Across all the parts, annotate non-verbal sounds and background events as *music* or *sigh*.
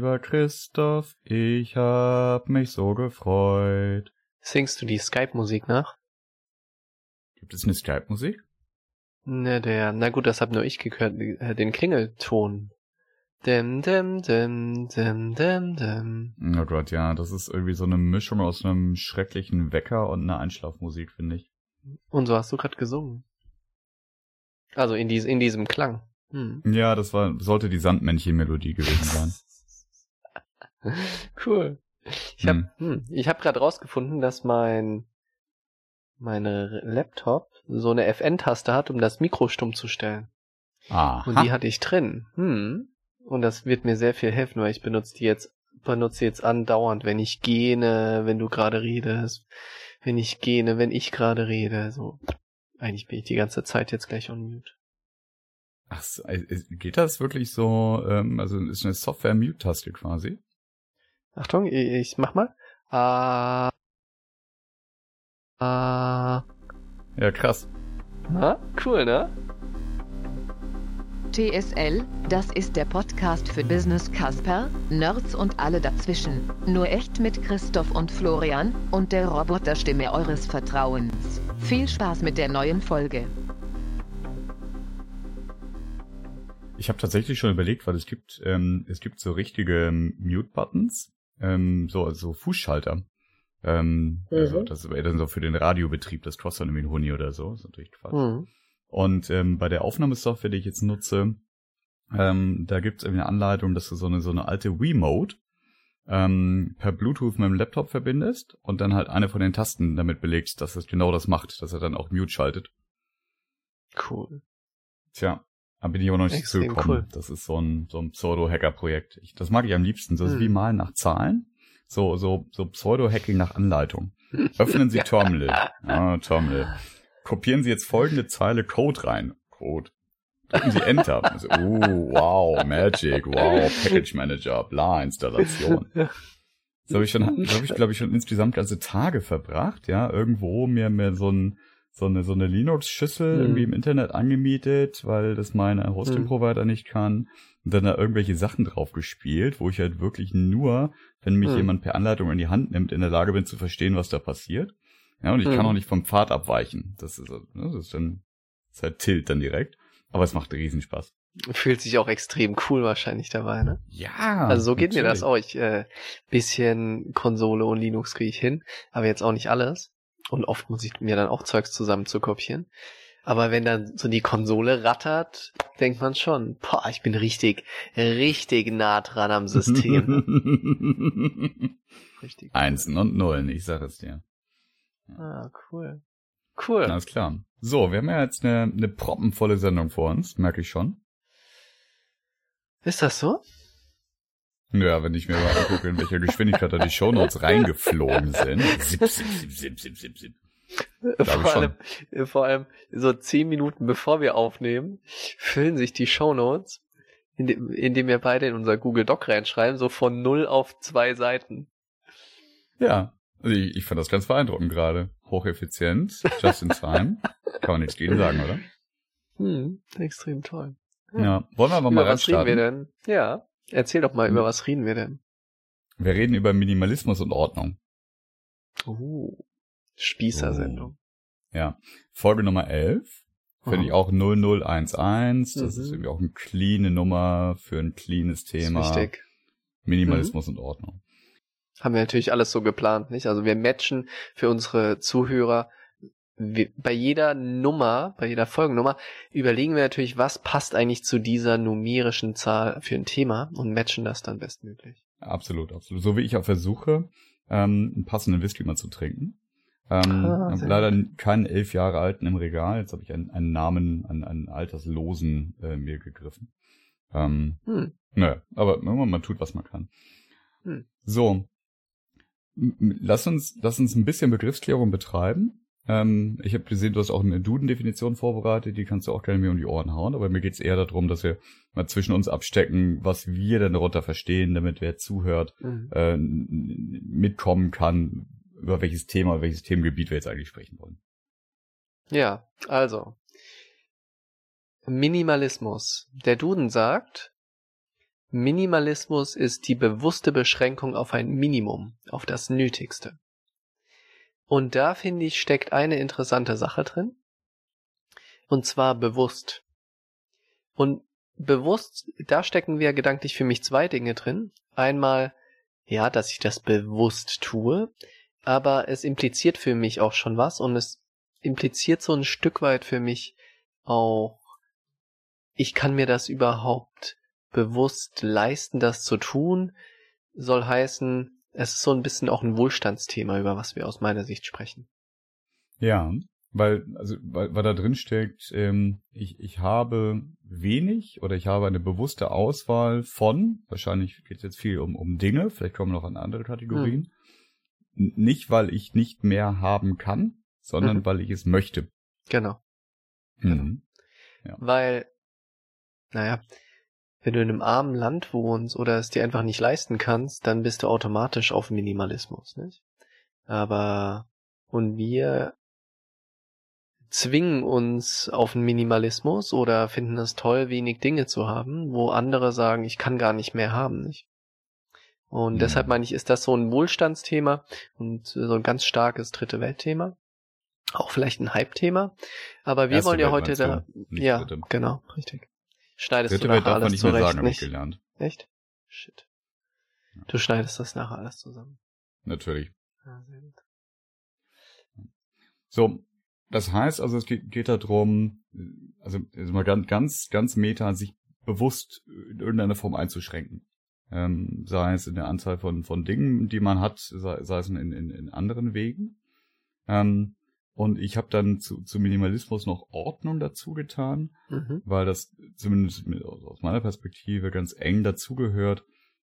Lieber Christoph, ich hab mich so gefreut. Singst du die Skype-Musik nach? Gibt es eine Skype-Musik? Ne, der, na gut, das hab nur ich gehört, äh, den Klingelton. Dem, dem, dem, dem, dem, dem. Oh Gott, ja, das ist irgendwie so eine Mischung aus einem schrecklichen Wecker und einer Einschlafmusik, finde ich. Und so hast du gerade gesungen. Also in, dies, in diesem Klang. Hm. Ja, das war, sollte die Sandmännchen-Melodie gewesen sein. *laughs* *laughs* cool. Ich habe hm. hm, hab gerade rausgefunden, dass mein meine Laptop so eine FN-Taste hat, um das Mikro stumm zu stellen. Ah. Und die hatte ich drin. Hm. Und das wird mir sehr viel helfen, weil ich benutze die jetzt benutze jetzt andauernd, wenn ich gähne, wenn du gerade redest, wenn ich gähne, wenn ich gerade rede. So, eigentlich bin ich die ganze Zeit jetzt gleich on mute. Ach, so, geht das wirklich so? Ähm, also ist eine Software-Mute-Taste quasi? Achtung, ich, ich mach mal. Ah. Ah. Ja, krass. Na, cool, ne? TSL, das ist der Podcast für Business Casper, Nerds und alle dazwischen. Nur echt mit Christoph und Florian und der Roboterstimme eures Vertrauens. Viel Spaß mit der neuen Folge. Ich habe tatsächlich schon überlegt, weil es gibt, ähm, es gibt so richtige ähm, Mute-Buttons, ähm, so also Fußschalter. Ähm, also mhm. Also das wäre dann so für den Radiobetrieb, das kostet dann irgendwie ein Huni oder so. Ist natürlich Quatsch. Mhm. Und ähm, bei der Aufnahmesoftware, die ich jetzt nutze, ähm, da gibt es eine Anleitung, dass du so eine so eine alte Wiimote ähm, per Bluetooth mit dem Laptop verbindest und dann halt eine von den Tasten damit belegst, dass es genau das macht, dass er dann auch Mute schaltet. Cool. Tja, da bin ich aber noch nicht zugekommen. Cool. Das ist so ein, so ein Pseudo-Hacker-Projekt. Das mag ich am liebsten. Das hm. ist wie hm. Malen nach Zahlen. So, so, so Pseudo-Hacking nach Anleitung. Öffnen Sie *laughs* Terminal. Ah, Terminal kopieren Sie jetzt folgende Zeile Code rein. Code. Drücken Sie Enter. *laughs* Also, oh, wow, Magic, wow, Package Manager, bla, Installation. So habe ich schon, habe ich glaube ich schon insgesamt ganze Tage verbracht, ja, irgendwo mir mir so ein so eine so eine Linux-Schüssel mhm. irgendwie im Internet angemietet, weil das meine Hosting-Provider mhm. nicht kann. Und dann da irgendwelche Sachen drauf gespielt, wo ich halt wirklich nur, wenn mich mhm. jemand per Anleitung in die Hand nimmt, in der Lage bin zu verstehen, was da passiert. Ja, und ich kann auch nicht vom Pfad abweichen. Das ist, ne, das ist dann, das ist halt Tilt dann direkt. Aber es macht Riesenspaß. Fühlt sich auch extrem cool wahrscheinlich dabei, ne? Ja. Also so geht natürlich. mir das auch. Ich, äh, bisschen Konsole und Linux kriege ich hin, aber jetzt auch nicht alles. Und oft muss ich mir dann auch Zeugs zusammen zu kopieren. Aber wenn dann so die Konsole rattert, denkt man schon, boah, ich bin richtig, richtig nah dran am System. *laughs* richtig. Einsen und Nullen, ich sag es dir. Ah, cool. Cool. Alles klar. So, wir haben ja jetzt eine, eine proppenvolle Sendung vor uns, merke ich schon. Ist das so? Ja, wenn ich mir mal angucke, in welcher Geschwindigkeit da die Shownotes reingeflogen sind. Zip, zip, zip, zip, zip, zip, zip. Vor allem, vor allem so zehn Minuten bevor wir aufnehmen, füllen sich die Shownotes, indem, indem wir beide in unser Google Doc reinschreiben, so von null auf zwei Seiten. Ja, also ich, ich fand das ganz beeindruckend gerade. Hocheffizient, just in time. Kann man nichts gegen sagen, oder? Hm, extrem toll. Ja, ja. wollen wir aber mal Über was reden wir denn? Ja, erzähl doch mal, hm. über was reden wir denn? Wir reden über Minimalismus und Ordnung. Oh, Spießersendung. Oh. Ja, Folge Nummer 11. Finde ich auch 0011. Das mhm. ist irgendwie auch eine cleane Nummer für ein cleanes Thema. Richtig. Minimalismus mhm. und Ordnung haben wir natürlich alles so geplant, nicht? Also wir matchen für unsere Zuhörer bei jeder Nummer, bei jeder Folgennummer überlegen wir natürlich, was passt eigentlich zu dieser numerischen Zahl für ein Thema und matchen das dann bestmöglich. Absolut, absolut. So wie ich auch versuche, ähm, einen passenden Whisky mal zu trinken. Ähm, ah, habe leider gut. keinen elf Jahre alten im Regal. Jetzt habe ich einen, einen Namen, einen, einen alterslosen äh, mir gegriffen. Ähm, hm. Naja, aber man tut, was man kann. Hm. So, lass uns, lass uns ein bisschen Begriffsklärung betreiben. Ähm, ich habe gesehen, du hast auch eine Duden-Definition vorbereitet, die kannst du auch gerne mir um die Ohren hauen, aber mir geht's eher darum, dass wir mal zwischen uns abstecken, was wir denn darunter verstehen, damit wer zuhört, mhm. äh, mitkommen kann, über welches Thema, welches Themengebiet wir jetzt eigentlich sprechen wollen. Ja, also. Minimalismus. Der Duden sagt, Minimalismus ist die bewusste Beschränkung auf ein Minimum, auf das Nötigste. Und da finde ich, steckt eine interessante Sache drin. Und zwar bewusst. Und bewusst, da stecken wir gedanklich für mich zwei Dinge drin. Einmal, ja, dass ich das bewusst tue, aber es impliziert für mich auch schon was und es impliziert so ein Stück weit für mich auch, ich kann mir das überhaupt bewusst leisten, das zu tun, soll heißen, es ist so ein bisschen auch ein Wohlstandsthema, über was wir aus meiner Sicht sprechen. Ja, weil, also, weil, weil da drin steckt, ähm, ich, ich habe wenig oder ich habe eine bewusste Auswahl von, wahrscheinlich geht es jetzt viel um, um Dinge, vielleicht kommen wir noch an andere Kategorien, hm. nicht weil ich nicht mehr haben kann, sondern mhm. weil ich es möchte. Genau. Mhm. Ja. Weil, naja, wenn du in einem armen Land wohnst oder es dir einfach nicht leisten kannst, dann bist du automatisch auf Minimalismus, nicht? Aber, und wir zwingen uns auf einen Minimalismus oder finden es toll, wenig Dinge zu haben, wo andere sagen, ich kann gar nicht mehr haben, nicht? Und mhm. deshalb meine ich, ist das so ein Wohlstandsthema und so ein ganz starkes dritte Weltthema. Auch vielleicht ein Hype-Thema. Aber wir Erste wollen ja Welt heute da, ja, genau, richtig. Schneidest dritte du nachher alles nicht zurecht, sagen, nicht? Gelernt. Echt? Shit. Du schneidest das nachher alles zusammen. Natürlich. Ja, sehr gut. So, das heißt also, es geht, geht darum, also, also mal ganz, ganz, ganz meta, sich bewusst in irgendeiner Form einzuschränken. Ähm, sei es in der Anzahl von, von Dingen, die man hat, sei, sei es in, in, in anderen Wegen. Ähm, und ich habe dann zu, zu Minimalismus noch Ordnung dazu getan, mhm. weil das zumindest aus meiner Perspektive ganz eng dazugehört.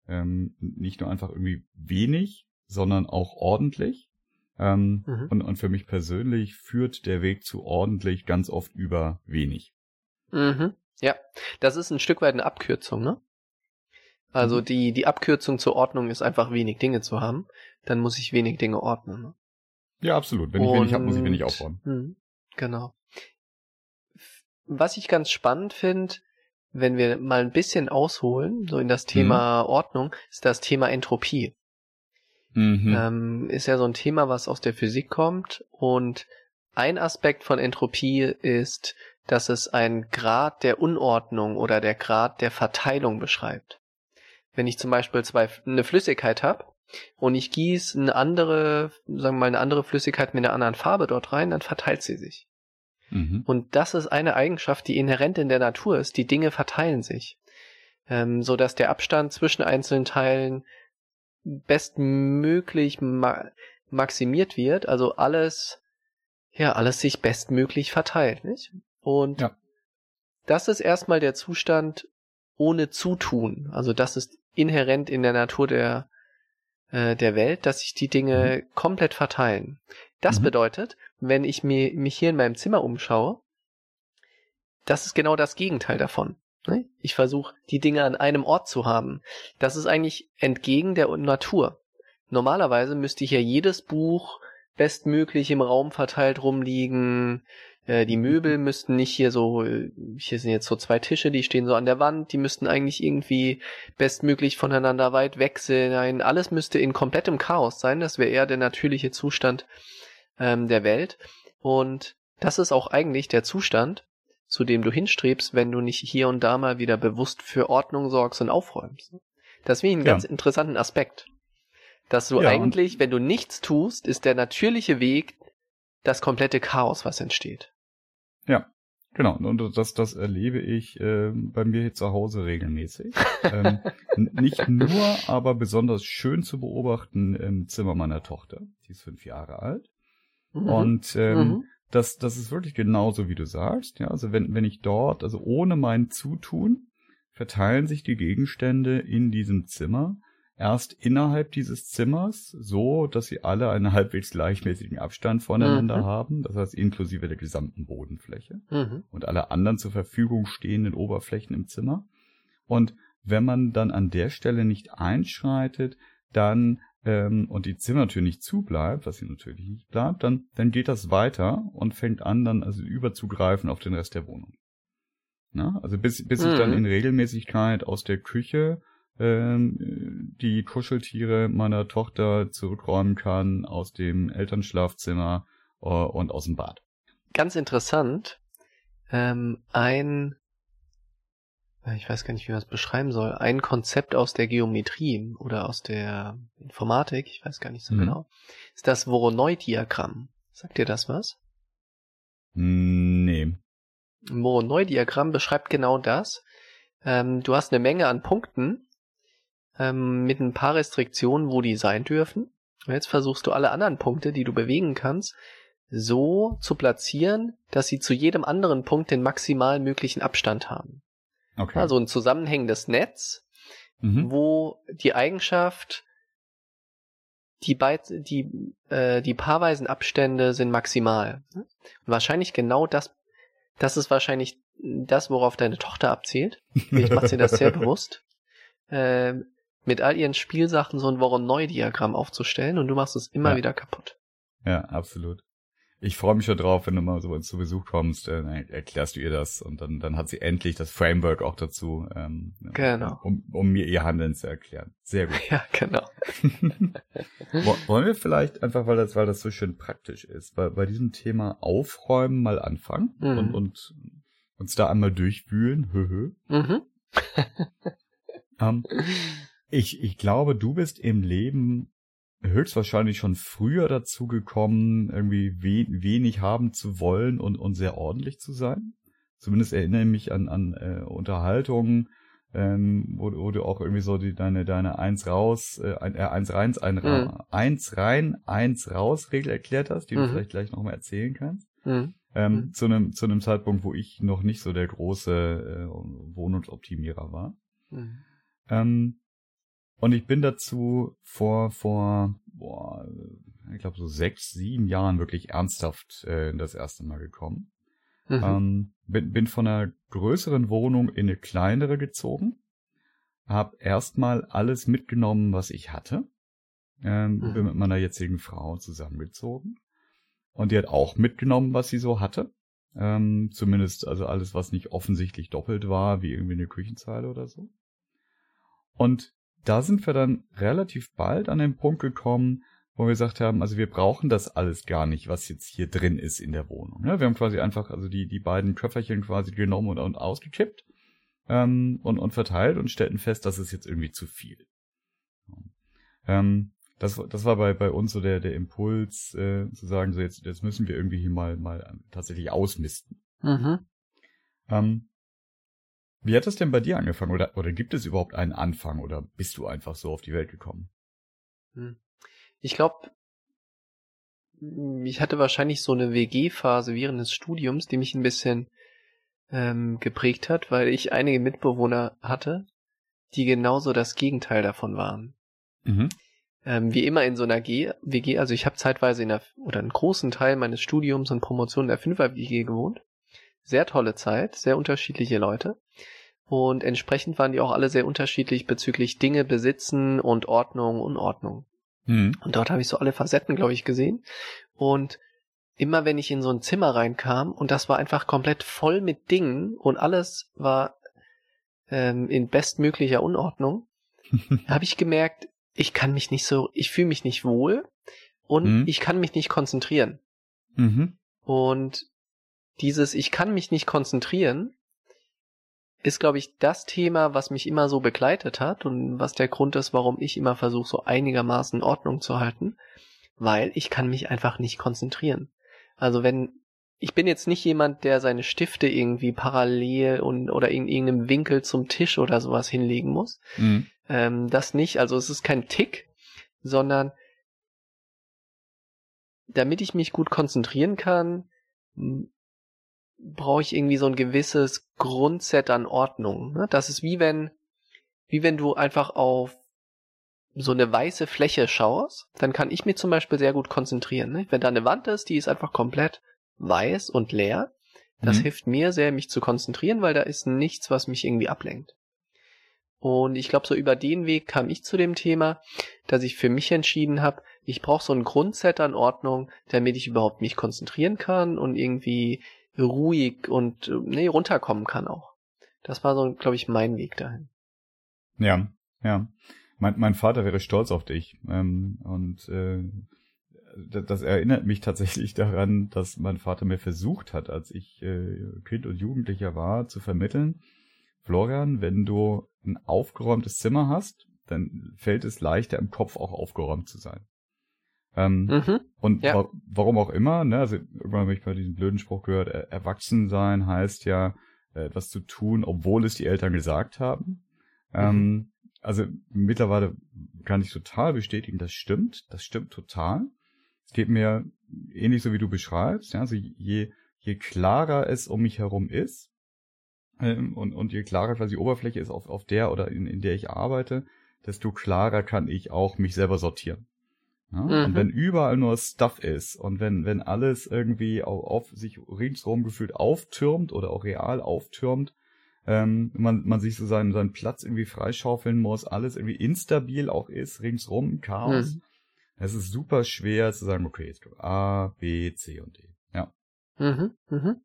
Ähm, nicht nur einfach irgendwie wenig, sondern auch ordentlich. Ähm, mhm. und, und für mich persönlich führt der Weg zu ordentlich ganz oft über wenig. Mhm. Ja, das ist ein Stück weit eine Abkürzung, ne? Also mhm. die, die Abkürzung zur Ordnung ist einfach wenig Dinge zu haben. Dann muss ich wenig Dinge ordnen. Ne? Ja, absolut. Wenn ich wenig habe, muss ich wenig aufbauen. Mh, genau. Was ich ganz spannend finde, wenn wir mal ein bisschen ausholen, so in das Thema mhm. Ordnung, ist das Thema Entropie. Mhm. Ähm, ist ja so ein Thema, was aus der Physik kommt und ein Aspekt von Entropie ist, dass es einen Grad der Unordnung oder der Grad der Verteilung beschreibt. Wenn ich zum Beispiel zwei, eine Flüssigkeit habe und ich gieße eine andere, sagen wir mal, eine andere Flüssigkeit mit einer anderen Farbe dort rein, dann verteilt sie sich. Mhm. Und das ist eine Eigenschaft, die inhärent in der Natur ist. Die Dinge verteilen sich. Ähm, so dass der Abstand zwischen einzelnen Teilen bestmöglich ma maximiert wird, also alles, ja, alles sich bestmöglich verteilt, nicht? Und ja. das ist erstmal der Zustand ohne Zutun. Also das ist inhärent in der Natur der, äh, der Welt, dass sich die Dinge mhm. komplett verteilen. Das mhm. bedeutet, wenn ich mir, mich hier in meinem Zimmer umschaue, das ist genau das Gegenteil davon. Ne? Ich versuche, die Dinge an einem Ort zu haben. Das ist eigentlich entgegen der Natur. Normalerweise müsste hier jedes Buch bestmöglich im Raum verteilt rumliegen. Äh, die Möbel müssten nicht hier so, hier sind jetzt so zwei Tische, die stehen so an der Wand, die müssten eigentlich irgendwie bestmöglich voneinander weit weg sein. Alles müsste in komplettem Chaos sein. Das wäre eher der natürliche Zustand ähm, der Welt. Und das ist auch eigentlich der Zustand, zu dem du hinstrebst, wenn du nicht hier und da mal wieder bewusst für Ordnung sorgst und aufräumst. Das finde ich einen ja. ganz interessanten Aspekt. Dass du ja, eigentlich, wenn du nichts tust, ist der natürliche Weg das komplette Chaos, was entsteht. Ja, genau. Und das, das erlebe ich äh, bei mir hier zu Hause regelmäßig. ähm, *laughs* nicht nur, aber besonders schön zu beobachten im Zimmer meiner Tochter. Die ist fünf Jahre alt. Mhm. Und ähm, mhm das, das ist wirklich genauso, wie du sagst. Ja, also wenn, wenn ich dort, also ohne mein Zutun, verteilen sich die Gegenstände in diesem Zimmer erst innerhalb dieses Zimmers, so dass sie alle einen halbwegs gleichmäßigen Abstand voneinander mhm. haben, das heißt inklusive der gesamten Bodenfläche mhm. und alle anderen zur Verfügung stehenden Oberflächen im Zimmer. Und wenn man dann an der Stelle nicht einschreitet, dann ähm, und die Zimmertür nicht zubleibt, was sie natürlich nicht bleibt, dann, dann geht das weiter und fängt an, dann also überzugreifen auf den Rest der Wohnung. Na? Also bis, bis mhm. ich dann mhm. in Regelmäßigkeit aus der Küche die Kuscheltiere meiner Tochter zurückräumen kann aus dem Elternschlafzimmer äh, und aus dem Bad. Ganz interessant. Ähm, ein, ich weiß gar nicht, wie man es beschreiben soll, ein Konzept aus der Geometrie oder aus der Informatik, ich weiß gar nicht so mhm. genau, ist das Voronoi-Diagramm. Sagt dir das was? Nee. Voronoi-Diagramm beschreibt genau das. Ähm, du hast eine Menge an Punkten ähm, mit ein paar Restriktionen, wo die sein dürfen. Und jetzt versuchst du alle anderen Punkte, die du bewegen kannst, so zu platzieren, dass sie zu jedem anderen Punkt den maximal möglichen Abstand haben. Okay. Also ein zusammenhängendes Netz, mhm. wo die Eigenschaft, die, Beit die, äh, die paarweisen Abstände sind maximal. Und wahrscheinlich genau das, das ist wahrscheinlich das, worauf deine Tochter abzielt. Ich mache sie das sehr *laughs* bewusst. Äh, mit all ihren Spielsachen so ein Voronoi-Diagramm aufzustellen und du machst es immer ja. wieder kaputt. Ja, absolut. Ich freue mich schon drauf, wenn du mal so uns zu Besuch kommst, äh, dann erklärst du ihr das und dann, dann hat sie endlich das Framework auch dazu, ähm, genau. um, um mir ihr Handeln zu erklären. Sehr gut. *laughs* Ja, genau. *laughs* Wollen wir vielleicht einfach, weil das, weil das so schön praktisch ist, bei, bei diesem Thema Aufräumen mal anfangen mhm. und, und uns da einmal durchwühlen. Höhö. Mhm. *laughs* ähm, ich, ich glaube, du bist im Leben höchstwahrscheinlich schon früher dazu gekommen, irgendwie we wenig haben zu wollen und, und sehr ordentlich zu sein. Zumindest erinnere ich mich an, an äh, Unterhaltungen, ähm, wo, wo du auch irgendwie so die, deine, deine eins raus, äh, äh, eins rein, ein mhm. eins rein, eins raus Regel erklärt hast, die mhm. du vielleicht gleich nochmal erzählen kannst. Mhm. Ähm, mhm. zu einem zu einem Zeitpunkt, wo ich noch nicht so der große äh, Wohnungsoptimierer war. Mhm. Ähm, und ich bin dazu vor, vor, boah, ich glaube so sechs, sieben Jahren wirklich ernsthaft äh, das erste Mal gekommen. Mhm. Ähm, bin, bin von einer größeren Wohnung in eine kleinere gezogen. Hab erstmal alles mitgenommen, was ich hatte. Ähm, mhm. Bin mit meiner jetzigen Frau zusammengezogen. Und die hat auch mitgenommen, was sie so hatte. Ähm, zumindest also alles, was nicht offensichtlich doppelt war, wie irgendwie eine Küchenzeile oder so. Und da sind wir dann relativ bald an den Punkt gekommen, wo wir gesagt haben, also wir brauchen das alles gar nicht, was jetzt hier drin ist in der Wohnung. Ja, wir haben quasi einfach also die, die beiden Köfferchen quasi genommen und, und ausgekippt ähm, und, und verteilt und stellten fest, das ist jetzt irgendwie zu viel. Ähm, das, das war bei, bei uns so der, der Impuls, äh, zu sagen, so jetzt, jetzt müssen wir irgendwie hier mal, mal tatsächlich ausmisten. Mhm. Ähm, wie hat das denn bei dir angefangen? Oder, oder gibt es überhaupt einen Anfang? Oder bist du einfach so auf die Welt gekommen? Hm. Ich glaube, ich hatte wahrscheinlich so eine WG-Phase während des Studiums, die mich ein bisschen ähm, geprägt hat, weil ich einige Mitbewohner hatte, die genauso das Gegenteil davon waren. Mhm. Ähm, wie immer in so einer G WG, also ich habe zeitweise in der, oder einen großen Teil meines Studiums und Promotion in der Fünfer-WG gewohnt. Sehr tolle Zeit, sehr unterschiedliche Leute. Und entsprechend waren die auch alle sehr unterschiedlich bezüglich Dinge besitzen und Ordnung, Unordnung. Mhm. Und dort habe ich so alle Facetten, glaube ich, gesehen. Und immer wenn ich in so ein Zimmer reinkam und das war einfach komplett voll mit Dingen und alles war ähm, in bestmöglicher Unordnung, *laughs* habe ich gemerkt, ich kann mich nicht so, ich fühle mich nicht wohl und mhm. ich kann mich nicht konzentrieren. Mhm. Und dieses Ich kann mich nicht konzentrieren ist, glaube ich, das Thema, was mich immer so begleitet hat und was der Grund ist, warum ich immer versuche, so einigermaßen Ordnung zu halten, weil ich kann mich einfach nicht konzentrieren. Also wenn ich bin jetzt nicht jemand, der seine Stifte irgendwie parallel und oder in irgendeinem Winkel zum Tisch oder sowas hinlegen muss. Mhm. Ähm, das nicht. Also es ist kein Tick, sondern damit ich mich gut konzentrieren kann, brauche ich irgendwie so ein gewisses Grundset an Ordnung. Ne? Das ist wie wenn, wie wenn du einfach auf so eine weiße Fläche schaust, dann kann ich mir zum Beispiel sehr gut konzentrieren. Ne? Wenn da eine Wand ist, die ist einfach komplett weiß und leer, das mhm. hilft mir sehr, mich zu konzentrieren, weil da ist nichts, was mich irgendwie ablenkt. Und ich glaube, so über den Weg kam ich zu dem Thema, dass ich für mich entschieden habe, ich brauche so ein Grundset an Ordnung, damit ich überhaupt mich konzentrieren kann und irgendwie ruhig und nee, runterkommen kann auch. Das war so, glaube ich, mein Weg dahin. Ja, Ja. Mein, mein Vater wäre stolz auf dich. Ähm, und äh, das erinnert mich tatsächlich daran, dass mein Vater mir versucht hat, als ich äh, Kind und Jugendlicher war, zu vermitteln, Florian, wenn du ein aufgeräumtes Zimmer hast, dann fällt es leichter im Kopf auch aufgeräumt zu sein. Ähm, mhm, und ja. wa warum auch immer, ne, also irgendwann habe ich mal diesen blöden Spruch gehört, er erwachsen sein heißt ja, äh, etwas zu tun, obwohl es die Eltern gesagt haben. Mhm. Ähm, also mittlerweile kann ich total bestätigen, das stimmt, das stimmt total. Es geht mir ähnlich so wie du beschreibst, ja, also je, je klarer es um mich herum ist, ähm, und, und je klarer quasi die Oberfläche ist, auf, auf der oder in, in der ich arbeite, desto klarer kann ich auch mich selber sortieren. Ja? Mhm. Und wenn überall nur Stuff ist und wenn, wenn alles irgendwie auf, auf sich ringsherum gefühlt auftürmt oder auch real auftürmt, ähm, man, man sich so seinen, seinen Platz irgendwie freischaufeln muss, alles irgendwie instabil auch ist, ringsrum, Chaos. Mhm. Es ist super schwer zu sagen, okay, jetzt A, B, C und D. Ja. Mhm, mhm.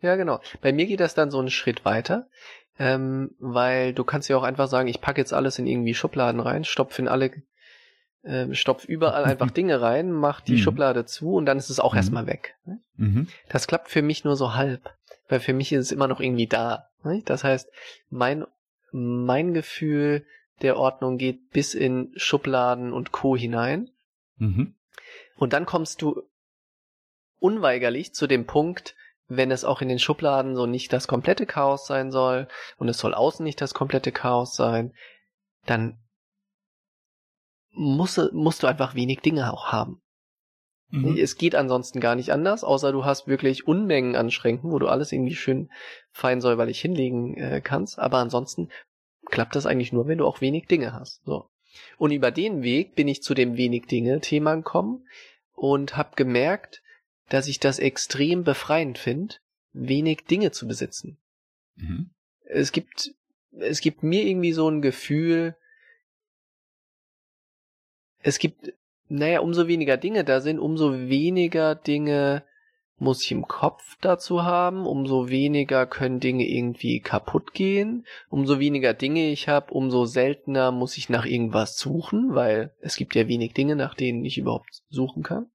Ja, genau. Bei mir geht das dann so einen Schritt weiter, ähm, weil du kannst ja auch einfach sagen, ich packe jetzt alles in irgendwie Schubladen rein, stopf in alle, äh, stopf überall einfach *laughs* Dinge rein, mach die mhm. Schublade zu und dann ist es auch mhm. erstmal weg. Ne? Mhm. Das klappt für mich nur so halb, weil für mich ist es immer noch irgendwie da. Ne? Das heißt, mein, mein Gefühl der Ordnung geht bis in Schubladen und Co. hinein. Mhm. Und dann kommst du unweigerlich zu dem Punkt, wenn es auch in den Schubladen so nicht das komplette Chaos sein soll und es soll außen nicht das komplette Chaos sein, dann musst, musst du einfach wenig Dinge auch haben. Mhm. Es geht ansonsten gar nicht anders, außer du hast wirklich Unmengen an Schränken, wo du alles irgendwie schön fein säuberlich hinlegen äh, kannst. Aber ansonsten klappt das eigentlich nur, wenn du auch wenig Dinge hast. So. Und über den Weg bin ich zu dem wenig Dinge Thema gekommen und habe gemerkt, dass ich das extrem befreiend finde, wenig Dinge zu besitzen. Mhm. Es gibt, es gibt mir irgendwie so ein Gefühl, es gibt, naja, umso weniger Dinge da sind, umso weniger Dinge muss ich im Kopf dazu haben, umso weniger können Dinge irgendwie kaputt gehen, umso weniger Dinge ich habe, umso seltener muss ich nach irgendwas suchen, weil es gibt ja wenig Dinge, nach denen ich überhaupt suchen kann.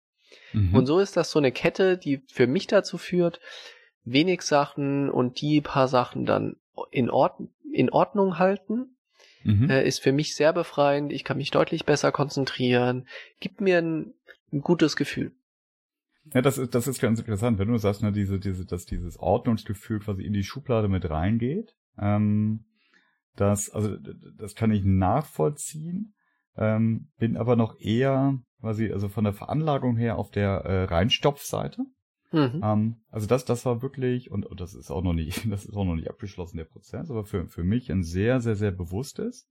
Mhm. Und so ist das so eine Kette, die für mich dazu führt, wenig Sachen und die paar Sachen dann in, Ord in Ordnung halten. Mhm. Äh, ist für mich sehr befreiend. Ich kann mich deutlich besser konzentrieren. Gibt mir ein, ein gutes Gefühl. Ja, das ist, das ist ganz interessant, wenn du sagst, ne, diese, diese, dass dieses Ordnungsgefühl quasi in die Schublade mit reingeht. Ähm, das, also, das kann ich nachvollziehen, ähm, bin aber noch eher quasi, also von der Veranlagung her auf der äh, Reinstopfseite. Mhm. Ähm, also das, das war wirklich, und, und das ist auch noch nicht, *laughs* das ist auch noch nicht abgeschlossen, der Prozess, aber für, für mich ein sehr, sehr, sehr bewusstes.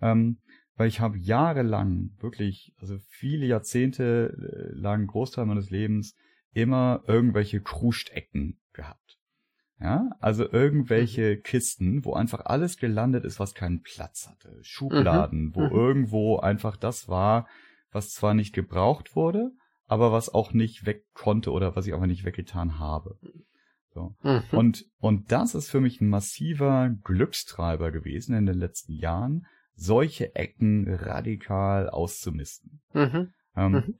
Ähm, weil ich habe jahrelang, wirklich, also viele Jahrzehnte äh, lang, Großteil meines Lebens, immer irgendwelche Kruscht-Ecken gehabt. Ja, also irgendwelche mhm. Kisten, wo einfach alles gelandet ist, was keinen Platz hatte. Schubladen, mhm. wo mhm. irgendwo einfach das war, was zwar nicht gebraucht wurde, aber was auch nicht weg konnte oder was ich auch nicht weggetan habe. So. Mhm. Und, und das ist für mich ein massiver Glückstreiber gewesen in den letzten Jahren, solche Ecken radikal auszumisten. Mhm. Ähm, mhm.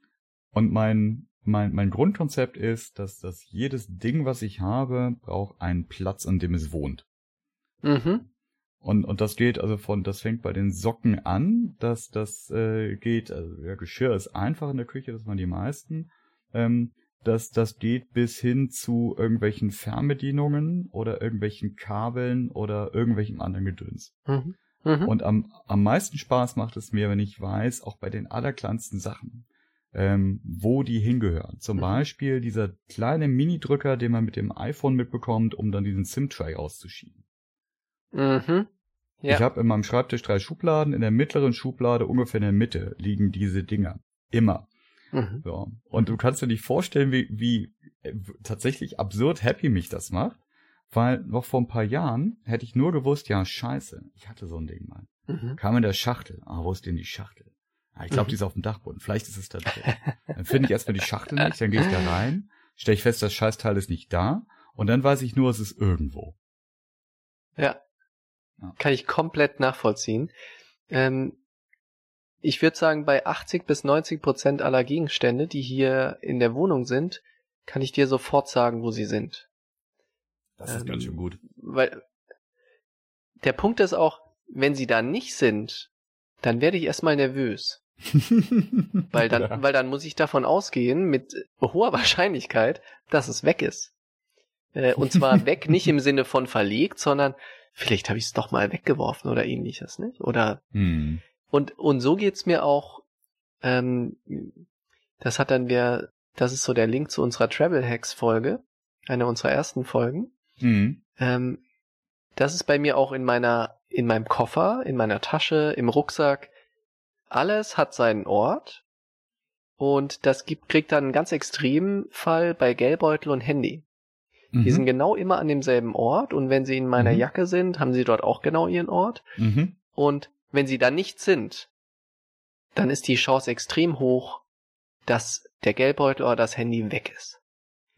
Und mein, mein, mein Grundkonzept ist, dass, dass jedes Ding, was ich habe, braucht einen Platz, an dem es wohnt. Mhm. Und, und das geht also von, das fängt bei den Socken an, dass das äh, geht, also ja, Geschirr ist einfach in der Küche, das waren die meisten. Ähm, das, das geht bis hin zu irgendwelchen Fernbedienungen oder irgendwelchen Kabeln oder irgendwelchem anderen Gedöns. Mhm. Mhm. Und am, am meisten Spaß macht es mir, wenn ich weiß, auch bei den allerkleinsten Sachen, ähm, wo die hingehören. Zum mhm. Beispiel dieser kleine Mini-Drücker, den man mit dem iPhone mitbekommt, um dann diesen SIM-Tray auszuschieben. Mhm. Ja. Ich habe in meinem Schreibtisch drei Schubladen. In der mittleren Schublade, ungefähr in der Mitte, liegen diese Dinger. Immer. Mhm. So. Und du kannst dir nicht vorstellen, wie, wie äh, tatsächlich absurd happy mich das macht. Weil noch vor ein paar Jahren hätte ich nur gewusst, ja, scheiße, ich hatte so ein Ding mal. Mhm. Kam in der Schachtel. Ah, wo ist denn die Schachtel? Ah, ich glaube, mhm. die ist auf dem Dachboden. Vielleicht ist es da drin. dann finde ich erstmal die Schachtel nicht, dann gehe ich da *laughs* rein, stelle ich fest, das Scheißteil ist nicht da. Und dann weiß ich nur, es ist irgendwo. Ja. Ja. Kann ich komplett nachvollziehen. Ähm, ich würde sagen, bei 80 bis 90 Prozent aller Gegenstände, die hier in der Wohnung sind, kann ich dir sofort sagen, wo sie sind. Das ist ähm, ganz schön gut. Weil der Punkt ist auch, wenn sie da nicht sind, dann werde ich erstmal nervös. *laughs* weil dann, ja. weil dann muss ich davon ausgehen, mit hoher *laughs* Wahrscheinlichkeit, dass es weg ist. Äh, und zwar *laughs* weg nicht im Sinne von verlegt, sondern vielleicht habe ich es doch mal weggeworfen oder ähnliches, nicht? Oder hm. und und so geht's mir auch. Ähm, das hat dann wir, das ist so der Link zu unserer Travel Hacks Folge, eine unserer ersten Folgen. Hm. Ähm, das ist bei mir auch in meiner in meinem Koffer, in meiner Tasche, im Rucksack. Alles hat seinen Ort. Und das gibt, kriegt dann einen ganz extremen Fall bei Geldbeutel und Handy. Mhm. Die sind genau immer an demselben Ort und wenn sie in meiner mhm. Jacke sind, haben sie dort auch genau ihren Ort. Mhm. Und wenn sie da nicht sind, dann ist die Chance extrem hoch, dass der Geldbeutel oder das Handy weg ist.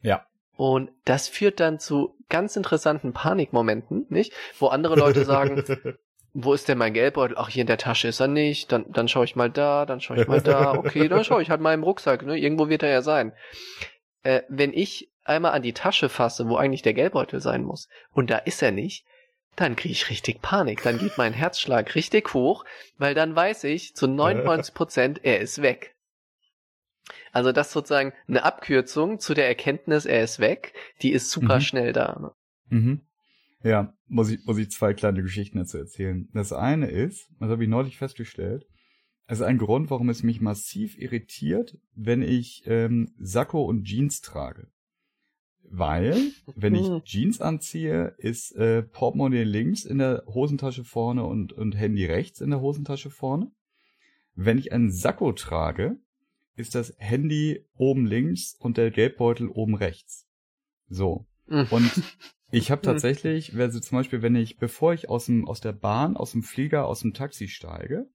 Ja. Und das führt dann zu ganz interessanten Panikmomenten, nicht? Wo andere Leute sagen, *laughs* wo ist denn mein Geldbeutel? Ach, hier in der Tasche ist er nicht. Dann, dann schaue ich mal da, dann schaue ich mal da. Okay, dann schaue ich halt mal im Rucksack. Ne? Irgendwo wird er ja sein. Äh, wenn ich einmal an die Tasche fasse, wo eigentlich der Geldbeutel sein muss, und da ist er nicht, dann kriege ich richtig Panik. Dann geht mein Herzschlag richtig hoch, weil dann weiß ich zu 99 Prozent, er ist weg. Also das ist sozusagen eine Abkürzung zu der Erkenntnis, er ist weg, die ist super mhm. schnell da. Mhm. Ja, muss ich, muss ich zwei kleine Geschichten dazu erzählen. Das eine ist, das habe ich neulich festgestellt, es ist ein Grund, warum es mich massiv irritiert, wenn ich ähm, Sakko und Jeans trage. Weil, wenn ich mhm. Jeans anziehe, ist äh, Portemonnaie links in der Hosentasche vorne und, und Handy rechts in der Hosentasche vorne. Wenn ich einen Sakko trage, ist das Handy oben links und der Geldbeutel oben rechts. So. Mhm. Und ich habe mhm. tatsächlich, also zum Beispiel, wenn ich, bevor ich aus dem, aus der Bahn, aus dem Flieger, aus dem Taxi steige,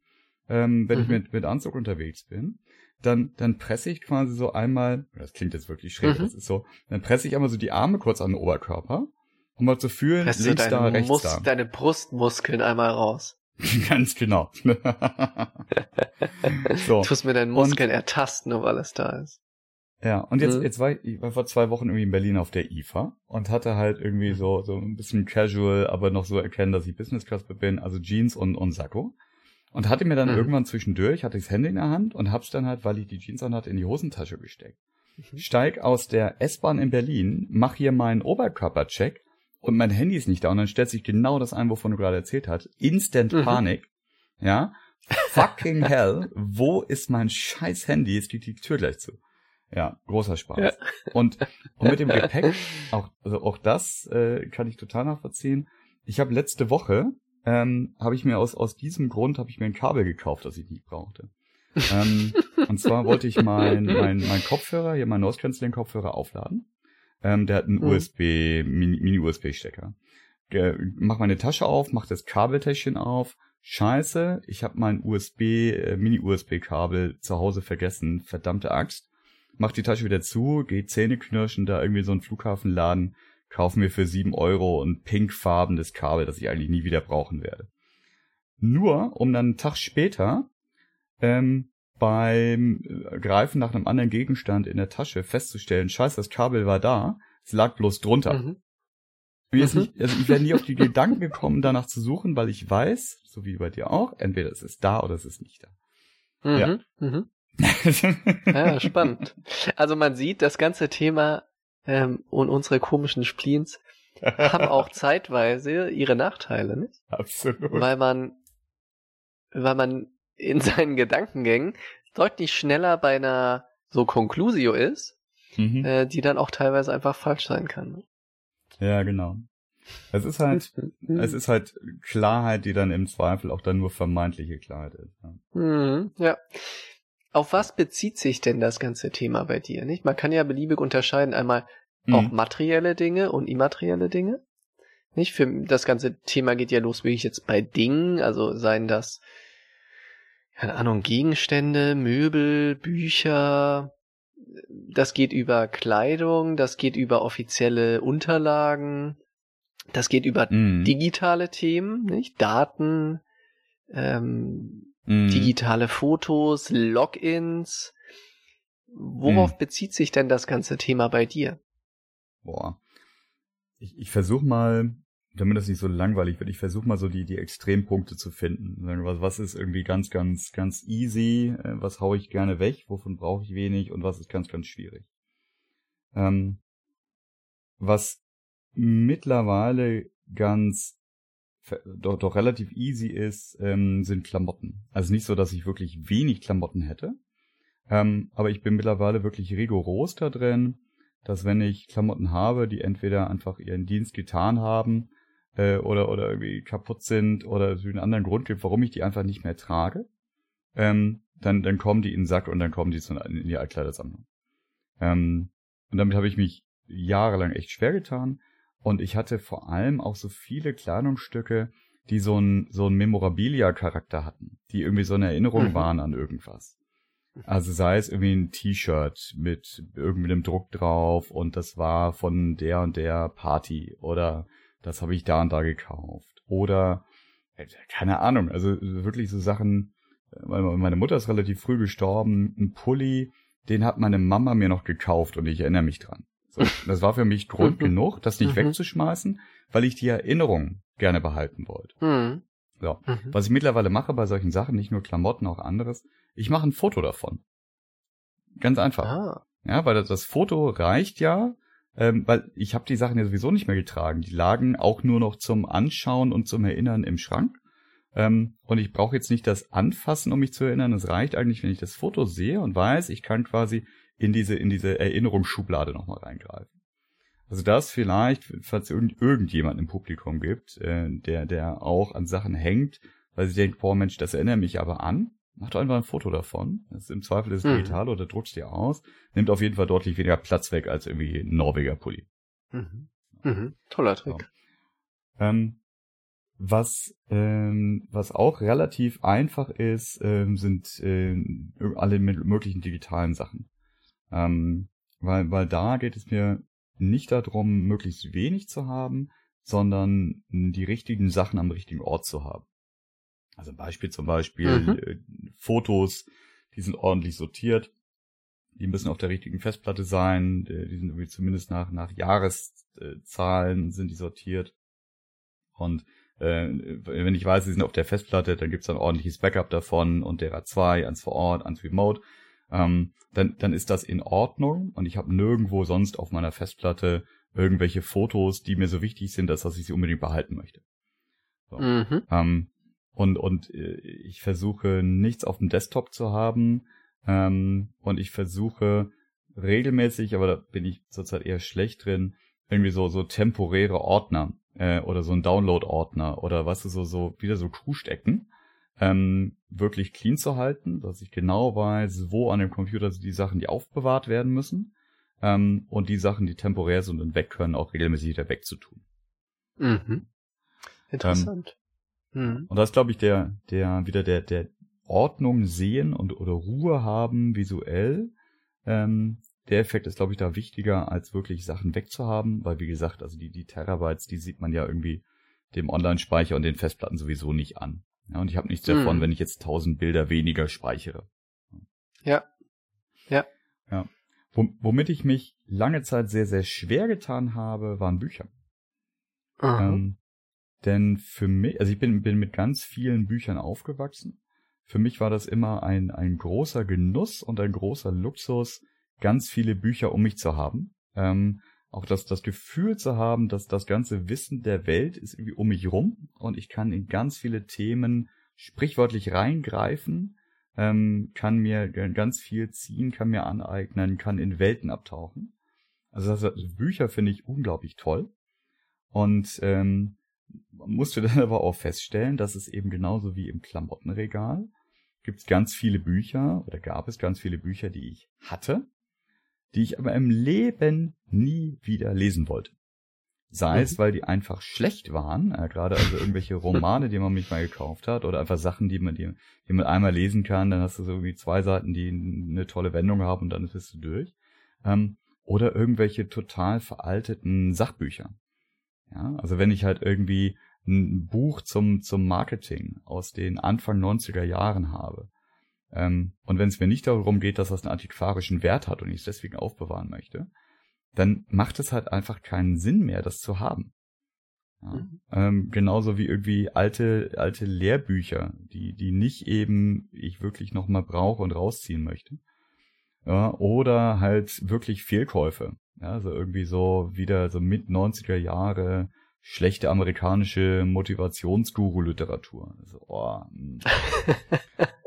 ähm, wenn mhm. ich mit, mit Anzug unterwegs bin, dann, dann presse ich quasi so einmal, das klingt jetzt wirklich schräg, mhm. das ist so, dann presse ich einmal so die Arme kurz an den Oberkörper, um mal zu fühlen, Presst links da, rechts Mus da. deine Brustmuskeln einmal raus. *laughs* Ganz genau. *laughs* so. Du musst mir deinen Muskeln und, ertasten, ob alles da ist. Ja, und jetzt, mhm. jetzt war ich, ich war vor zwei Wochen irgendwie in Berlin auf der IFA und hatte halt irgendwie so, so ein bisschen casual, aber noch so erkennen, dass ich Business Class bin, also Jeans und, und Sakko. Und hatte mir dann mhm. irgendwann zwischendurch, hatte ich das Handy in der Hand und hab's dann halt, weil ich die Jeans an hatte, in die Hosentasche gesteckt. Mhm. Steig aus der S-Bahn in Berlin, mach hier meinen Oberkörpercheck und mein Handy ist nicht da und dann stellt sich genau das ein, wovon du gerade erzählt hast. Instant mhm. Panik. Ja. Fucking hell. Wo ist mein scheiß Handy? Jetzt geht die Tür gleich zu. Ja, großer Spaß. Ja. Und, und mit dem Gepäck, auch, also auch das äh, kann ich total nachvollziehen. Ich habe letzte Woche ähm, habe ich mir aus, aus diesem Grund habe ich mir ein Kabel gekauft, das ich nicht brauchte. ähm, *laughs* und zwar wollte ich mein, mein, mein Kopfhörer, hier mein Noise Cancelling Kopfhörer aufladen. Ähm, der hat einen mhm. USB, Mini-USB-Stecker. Mini mach meine Tasche auf, mach das Kabeltäschchen auf. Scheiße, ich habe mein USB, äh, Mini-USB-Kabel zu Hause vergessen. Verdammte Axt. Mach die Tasche wieder zu, geh Zähne knirschen, da irgendwie so einen Flughafenladen kaufen mir für sieben Euro ein pinkfarbenes Kabel, das ich eigentlich nie wieder brauchen werde. Nur, um dann einen Tag später ähm, beim äh, Greifen nach einem anderen Gegenstand in der Tasche festzustellen, scheiße, das Kabel war da, es lag bloß drunter. Mhm. Mhm. Nicht, also ich wäre nie auf die Gedanken gekommen, danach zu suchen, weil ich weiß, so wie bei dir auch, entweder es ist da oder es ist nicht da. Mhm. Ja. Mhm. *laughs* ja, spannend. Also man sieht, das ganze Thema ähm, und unsere komischen Spleens haben auch *laughs* zeitweise ihre Nachteile, nicht? Absolut. Weil man, weil man in *laughs* seinen Gedankengängen deutlich schneller bei einer so Conclusio ist, mhm. äh, die dann auch teilweise einfach falsch sein kann. Ja, genau. Es ist halt, es ist halt Klarheit, die dann im Zweifel auch dann nur vermeintliche Klarheit ist. Ja. Mhm, ja. Auf was bezieht sich denn das ganze Thema bei dir? Nicht? Man kann ja beliebig unterscheiden, einmal mhm. auch materielle Dinge und immaterielle Dinge. Nicht? Für das ganze Thema geht ja los wirklich jetzt bei Dingen, also seien das, keine Ahnung, Gegenstände, Möbel, Bücher, das geht über Kleidung, das geht über offizielle Unterlagen, das geht über mhm. digitale Themen, nicht? Daten, ähm, mm. digitale Fotos, Logins. Worauf mm. bezieht sich denn das ganze Thema bei dir? Boah. Ich, ich versuche mal, damit das nicht so langweilig wird, ich versuche mal so die, die Extrempunkte zu finden. Was, was ist irgendwie ganz, ganz, ganz easy, äh, was haue ich gerne weg, wovon brauche ich wenig und was ist ganz, ganz schwierig. Ähm, was mittlerweile ganz doch, doch relativ easy ist, ähm, sind Klamotten. Also nicht so, dass ich wirklich wenig Klamotten hätte, ähm, aber ich bin mittlerweile wirklich rigoros da drin, dass wenn ich Klamotten habe, die entweder einfach ihren Dienst getan haben äh, oder oder irgendwie kaputt sind oder es einen anderen Grund gibt, warum ich die einfach nicht mehr trage, ähm, dann dann kommen die in den Sack und dann kommen die in die Altkleidersammlung. Ähm, und damit habe ich mich jahrelang echt schwer getan. Und ich hatte vor allem auch so viele Kleidungsstücke, die so ein so ein Memorabilia-Charakter hatten, die irgendwie so eine Erinnerung mhm. waren an irgendwas. Also sei es irgendwie ein T-Shirt mit irgendeinem Druck drauf und das war von der und der Party oder das habe ich da und da gekauft oder äh, keine Ahnung, also wirklich so Sachen, meine Mutter ist relativ früh gestorben, ein Pulli, den hat meine Mama mir noch gekauft und ich erinnere mich dran. So, das war für mich Grund genug, das nicht mhm. wegzuschmeißen, weil ich die Erinnerung gerne behalten wollte. Mhm. So. Mhm. Was ich mittlerweile mache bei solchen Sachen, nicht nur Klamotten, auch anderes, ich mache ein Foto davon. Ganz einfach. Ah. Ja, weil das, das Foto reicht ja, ähm, weil ich habe die Sachen ja sowieso nicht mehr getragen. Die lagen auch nur noch zum Anschauen und zum Erinnern im Schrank. Ähm, und ich brauche jetzt nicht das Anfassen, um mich zu erinnern. Es reicht eigentlich, wenn ich das Foto sehe und weiß, ich kann quasi in diese, in diese Erinnerungsschublade nochmal reingreifen. Also das vielleicht, falls es irgendjemand im Publikum gibt, äh, der, der auch an Sachen hängt, weil sie denkt, boah Mensch, das erinnert mich aber an. Macht doch einfach ein Foto davon. Das ist Im Zweifel ist es mhm. digital oder druckst dir aus. Nimmt auf jeden Fall deutlich weniger Platz weg als irgendwie ein Norweger Pulli. Mhm. Mhm. Toller Trick. So. Ähm, was, ähm, was auch relativ einfach ist, ähm, sind ähm, alle möglichen digitalen Sachen. Ähm, weil, weil da geht es mir nicht darum, möglichst wenig zu haben, sondern die richtigen Sachen am richtigen Ort zu haben. Also Beispiel zum Beispiel mhm. äh, Fotos, die sind ordentlich sortiert, die müssen auf der richtigen Festplatte sein, die sind irgendwie zumindest nach, nach Jahreszahlen sind die sortiert. Und äh, wenn ich weiß, sie sind auf der Festplatte, dann gibt's dann ordentliches Backup davon und derer zwei, eins vor Ort, eins remote ähm, dann, dann ist das in Ordnung und ich habe nirgendwo sonst auf meiner Festplatte irgendwelche Fotos, die mir so wichtig sind, dass, dass ich sie unbedingt behalten möchte. So. Mhm. Ähm, und und äh, ich versuche nichts auf dem Desktop zu haben ähm, und ich versuche regelmäßig, aber da bin ich zurzeit eher schlecht drin, irgendwie so so temporäre Ordner äh, oder so ein Download-Ordner oder was weißt du, so so wieder so Kuhstecken, ähm, wirklich clean zu halten, dass ich genau weiß, wo an dem Computer die Sachen, die aufbewahrt werden müssen, ähm, und die Sachen, die temporär sind und weg können, auch regelmäßig wieder wegzutun. Mhm. Interessant. Ähm, mhm. Und das glaube ich der, der wieder der, der Ordnung sehen und oder Ruhe haben visuell. Ähm, der Effekt ist, glaube ich, da wichtiger, als wirklich Sachen wegzuhaben, weil wie gesagt, also die, die Terabytes, die sieht man ja irgendwie dem Online-Speicher und den Festplatten sowieso nicht an. Ja, und ich habe nichts davon, hm. wenn ich jetzt tausend Bilder weniger speichere. Ja. Ja. Ja. womit ich mich lange Zeit sehr, sehr schwer getan habe, waren Bücher. Ähm, denn für mich, also ich bin, bin mit ganz vielen Büchern aufgewachsen. Für mich war das immer ein, ein großer Genuss und ein großer Luxus, ganz viele Bücher um mich zu haben. Ähm, auch das, das Gefühl zu haben, dass das ganze Wissen der Welt ist irgendwie um mich rum und ich kann in ganz viele Themen sprichwörtlich reingreifen, ähm, kann mir ganz viel ziehen, kann mir aneignen, kann in Welten abtauchen. Also, das, also Bücher finde ich unglaublich toll und ähm, musste *laughs* dann aber auch feststellen, dass es eben genauso wie im Klamottenregal gibt ganz viele Bücher oder gab es ganz viele Bücher, die ich hatte, die ich aber im Leben nie wieder lesen wollte. Sei es, mhm. weil die einfach schlecht waren, äh, gerade also irgendwelche *laughs* Romane, die man nicht mal gekauft hat, oder einfach Sachen, die man, die, die man einmal lesen kann, dann hast du so irgendwie zwei Seiten, die eine tolle Wendung haben und dann bist du durch. Ähm, oder irgendwelche total veralteten Sachbücher. Ja, also wenn ich halt irgendwie ein Buch zum, zum Marketing aus den Anfang 90er Jahren habe, ähm, und wenn es mir nicht darum geht, dass das einen antiquarischen Wert hat und ich es deswegen aufbewahren möchte, dann macht es halt einfach keinen Sinn mehr, das zu haben. Ja, mhm. ähm, genauso wie irgendwie alte, alte Lehrbücher, die, die nicht eben ich wirklich nochmal brauche und rausziehen möchte. Ja, oder halt wirklich Fehlkäufe. Ja, also irgendwie so wieder so mit 90er Jahre schlechte amerikanische Motivationsguru-Literatur. Also, oh, hm. *laughs*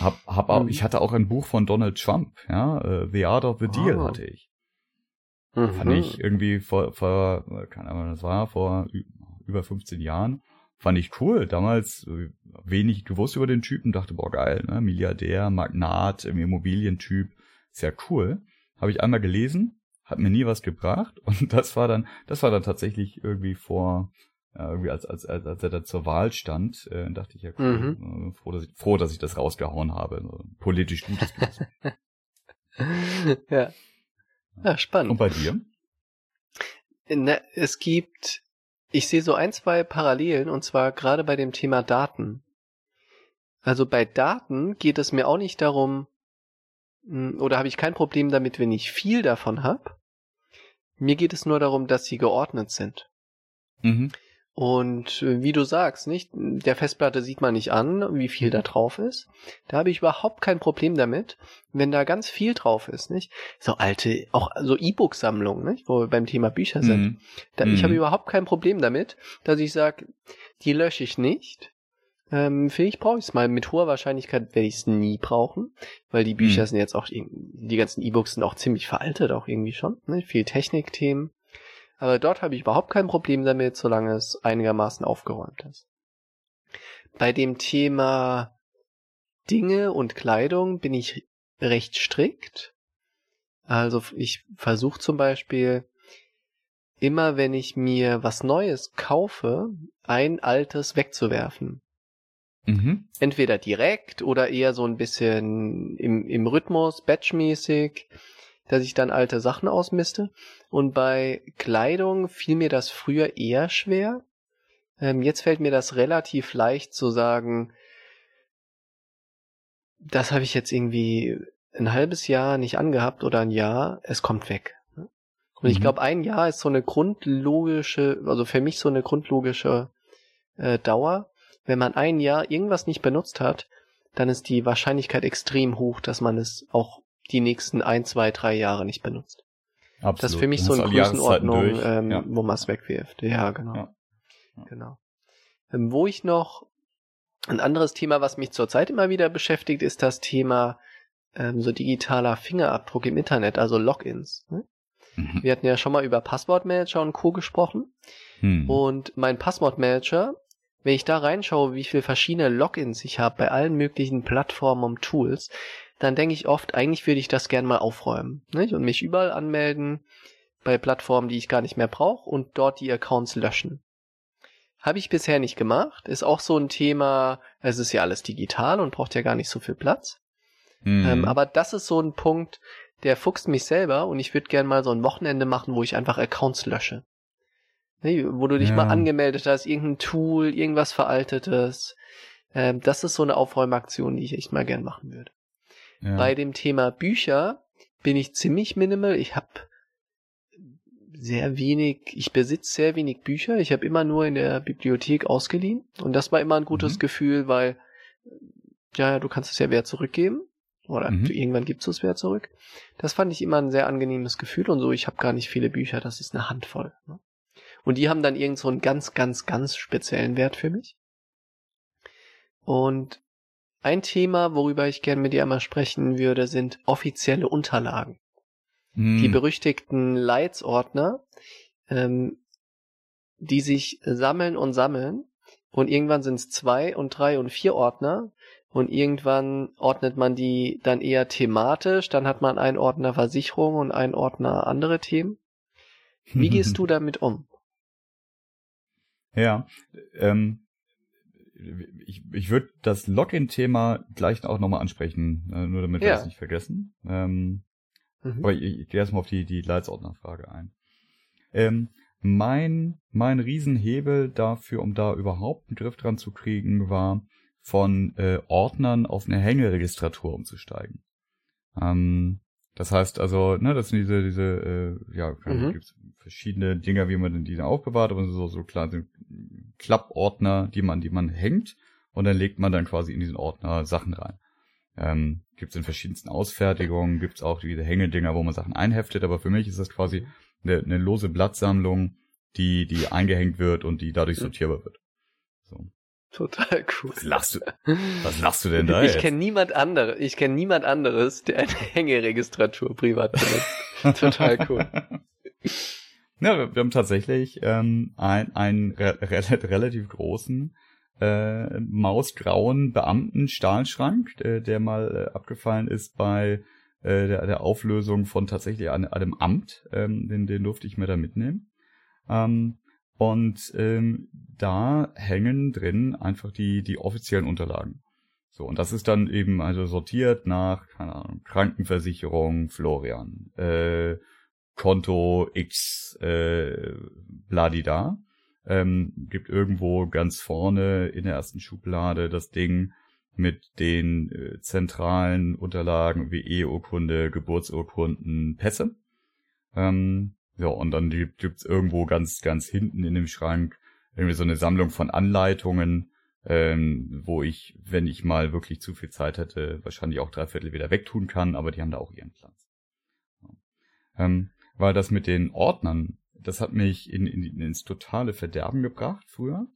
hab, hab auch, ich hatte auch ein Buch von Donald Trump, ja, uh, The Art of the Deal oh. hatte ich. Mhm. Fand ich irgendwie vor, vor, keine Ahnung, das war vor über 15 Jahren. Fand ich cool. Damals äh, wenig gewusst über den Typen, dachte, boah, geil, ne? Milliardär, Magnat, Immobilientyp. Ist ja cool. Habe ich einmal gelesen, hat mir nie was gebracht. *laughs* Und das war dann, das war dann tatsächlich irgendwie vor, ja, irgendwie als, als, als, als er da zur Wahl stand, äh, dachte ich ja, cool, mhm. äh, froh, dass ich, froh, dass ich das rausgehauen habe. Politisch gutes *laughs* ja. Ja, spannend. Und bei dir? Na, es gibt, ich sehe so ein, zwei Parallelen, und zwar gerade bei dem Thema Daten. Also bei Daten geht es mir auch nicht darum, hm, oder habe ich kein Problem damit, wenn ich viel davon habe. Mir geht es nur darum, dass sie geordnet sind. Mhm. Und äh, wie du sagst, nicht, der Festplatte sieht man nicht an, wie viel da drauf ist. Da habe ich überhaupt kein Problem damit, wenn da ganz viel drauf ist, nicht? So alte, auch so E-Book-Sammlungen, nicht? Wo wir beim Thema Bücher sind. Mhm. Da, ich mhm. habe überhaupt kein Problem damit, dass ich sage, die lösche ich nicht. Ähm, vielleicht brauche ich es mal. Mit hoher Wahrscheinlichkeit werde ich es nie brauchen, weil die Bücher mhm. sind jetzt auch, die ganzen E-Books sind auch ziemlich veraltet, auch irgendwie schon. Ne? Viel Technikthemen. Aber dort habe ich überhaupt kein Problem damit, solange es einigermaßen aufgeräumt ist. Bei dem Thema Dinge und Kleidung bin ich recht strikt. Also ich versuche zum Beispiel immer, wenn ich mir was Neues kaufe, ein altes wegzuwerfen. Mhm. Entweder direkt oder eher so ein bisschen im, im Rhythmus, batchmäßig dass ich dann alte Sachen ausmiste. Und bei Kleidung fiel mir das früher eher schwer. Ähm, jetzt fällt mir das relativ leicht zu sagen, das habe ich jetzt irgendwie ein halbes Jahr nicht angehabt oder ein Jahr, es kommt weg. Und mhm. ich glaube, ein Jahr ist so eine grundlogische, also für mich so eine grundlogische äh, Dauer. Wenn man ein Jahr irgendwas nicht benutzt hat, dann ist die Wahrscheinlichkeit extrem hoch, dass man es auch die nächsten ein, zwei, drei Jahre nicht benutzt. Absolut. Das ist für mich so eine Größenordnung, ähm, ja. wo man es wegwirft. Ja, genau. Ja. Ja. Genau. Ähm, wo ich noch ein anderes Thema, was mich zurzeit immer wieder beschäftigt, ist das Thema ähm, so digitaler Fingerabdruck im Internet, also Logins. Ne? Mhm. Wir hatten ja schon mal über Passwortmanager und Co. gesprochen. Mhm. Und mein Passwortmanager, wenn ich da reinschaue, wie viele verschiedene Logins ich habe bei allen möglichen Plattformen und Tools, dann denke ich oft, eigentlich würde ich das gern mal aufräumen nicht? und mich überall anmelden bei Plattformen, die ich gar nicht mehr brauche und dort die Accounts löschen. Habe ich bisher nicht gemacht, ist auch so ein Thema, es ist ja alles digital und braucht ja gar nicht so viel Platz. Mhm. Ähm, aber das ist so ein Punkt, der fuchst mich selber und ich würde gern mal so ein Wochenende machen, wo ich einfach Accounts lösche. Ne, wo du dich ja. mal angemeldet hast, irgendein Tool, irgendwas Veraltetes. Ähm, das ist so eine Aufräumaktion, die ich echt mal gern machen würde. Bei dem Thema Bücher bin ich ziemlich minimal. Ich habe sehr wenig, ich besitze sehr wenig Bücher. Ich habe immer nur in der Bibliothek ausgeliehen. Und das war immer ein gutes mhm. Gefühl, weil, ja, du kannst es ja wer zurückgeben. Oder mhm. irgendwann gibst du es wer zurück. Das fand ich immer ein sehr angenehmes Gefühl und so. Ich habe gar nicht viele Bücher, das ist eine Handvoll. Ne? Und die haben dann irgend so einen ganz, ganz, ganz speziellen Wert für mich. Und ein Thema, worüber ich gerne mit dir einmal sprechen würde, sind offizielle Unterlagen. Hm. Die berüchtigten Leitsordner, ähm, die sich sammeln und sammeln und irgendwann sind es zwei und drei und vier Ordner und irgendwann ordnet man die dann eher thematisch, dann hat man einen Ordner Versicherung und einen Ordner andere Themen. Wie gehst *laughs* du damit um? Ja, ähm, ich, ich würde das Login-Thema gleich auch nochmal ansprechen, äh, nur damit ja. wir das nicht vergessen. Ähm, mhm. Aber ich, ich gehe erstmal auf die, die Leitsordnerfrage ein. Ähm, mein, mein Riesenhebel dafür, um da überhaupt einen Griff dran zu kriegen, war, von äh, Ordnern auf eine Hängeregistratur umzusteigen. Ähm, das heißt also, ne, das sind diese, diese, äh, ja, mhm. gibt's verschiedene Dinger, wie man denn die aufbewahrt, aber so, so klar sind Klappordner, die man, die man hängt und dann legt man dann quasi in diesen Ordner Sachen rein. Ähm, gibt's in verschiedensten Ausfertigungen, gibt's auch diese Hängedinger, wo man Sachen einheftet, aber für mich ist das quasi eine, eine lose Blattsammlung, die, die eingehängt wird und die dadurch sortierbar wird. So. Total cool. Was lachst du, was lachst du denn da Ich kenne niemand anderes, ich kenne niemand anderes, der eine *laughs* Hängeregistratur privat benutzt. Total cool. *laughs* Ja, wir, wir haben tatsächlich ähm, ein, einen re relativ großen äh, mausgrauen Beamten-Stahlschrank, der, der mal äh, abgefallen ist bei äh, der, der Auflösung von tatsächlich einem, einem Amt. Ähm, den, den durfte ich mir da mitnehmen. Ähm, und ähm, da hängen drin einfach die, die offiziellen Unterlagen. So, und das ist dann eben also sortiert nach, keine Ahnung, Krankenversicherung, Florian, äh, Konto X, äh, bladida. Ähm, gibt irgendwo ganz vorne in der ersten Schublade das Ding mit den äh, zentralen Unterlagen wie Eheurkunde, Geburtsurkunden, Pässe. Ähm, ja, und dann gibt's irgendwo ganz, ganz hinten in dem Schrank irgendwie so eine Sammlung von Anleitungen, ähm, wo ich, wenn ich mal wirklich zu viel Zeit hätte, wahrscheinlich auch drei Viertel wieder wegtun kann, aber die haben da auch ihren Platz. Ja. Ähm, weil das mit den Ordnern, das hat mich in, in, ins totale Verderben gebracht früher.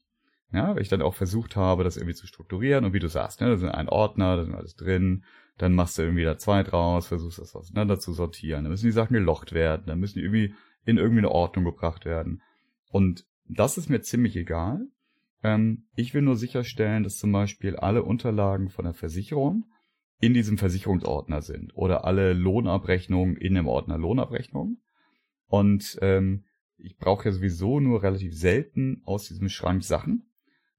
Ja, weil ich dann auch versucht habe, das irgendwie zu strukturieren und wie du sagst, ne, da sind ein Ordner, da sind alles drin, dann machst du irgendwie da zwei draus, versuchst das auseinander zu sortieren, dann müssen die Sachen gelocht werden, dann müssen die irgendwie in irgendwie eine Ordnung gebracht werden. Und das ist mir ziemlich egal. Ähm, ich will nur sicherstellen, dass zum Beispiel alle Unterlagen von der Versicherung in diesem Versicherungsordner sind oder alle Lohnabrechnungen in dem Ordner Lohnabrechnungen. Und ähm, ich brauche ja sowieso nur relativ selten aus diesem Schrank Sachen.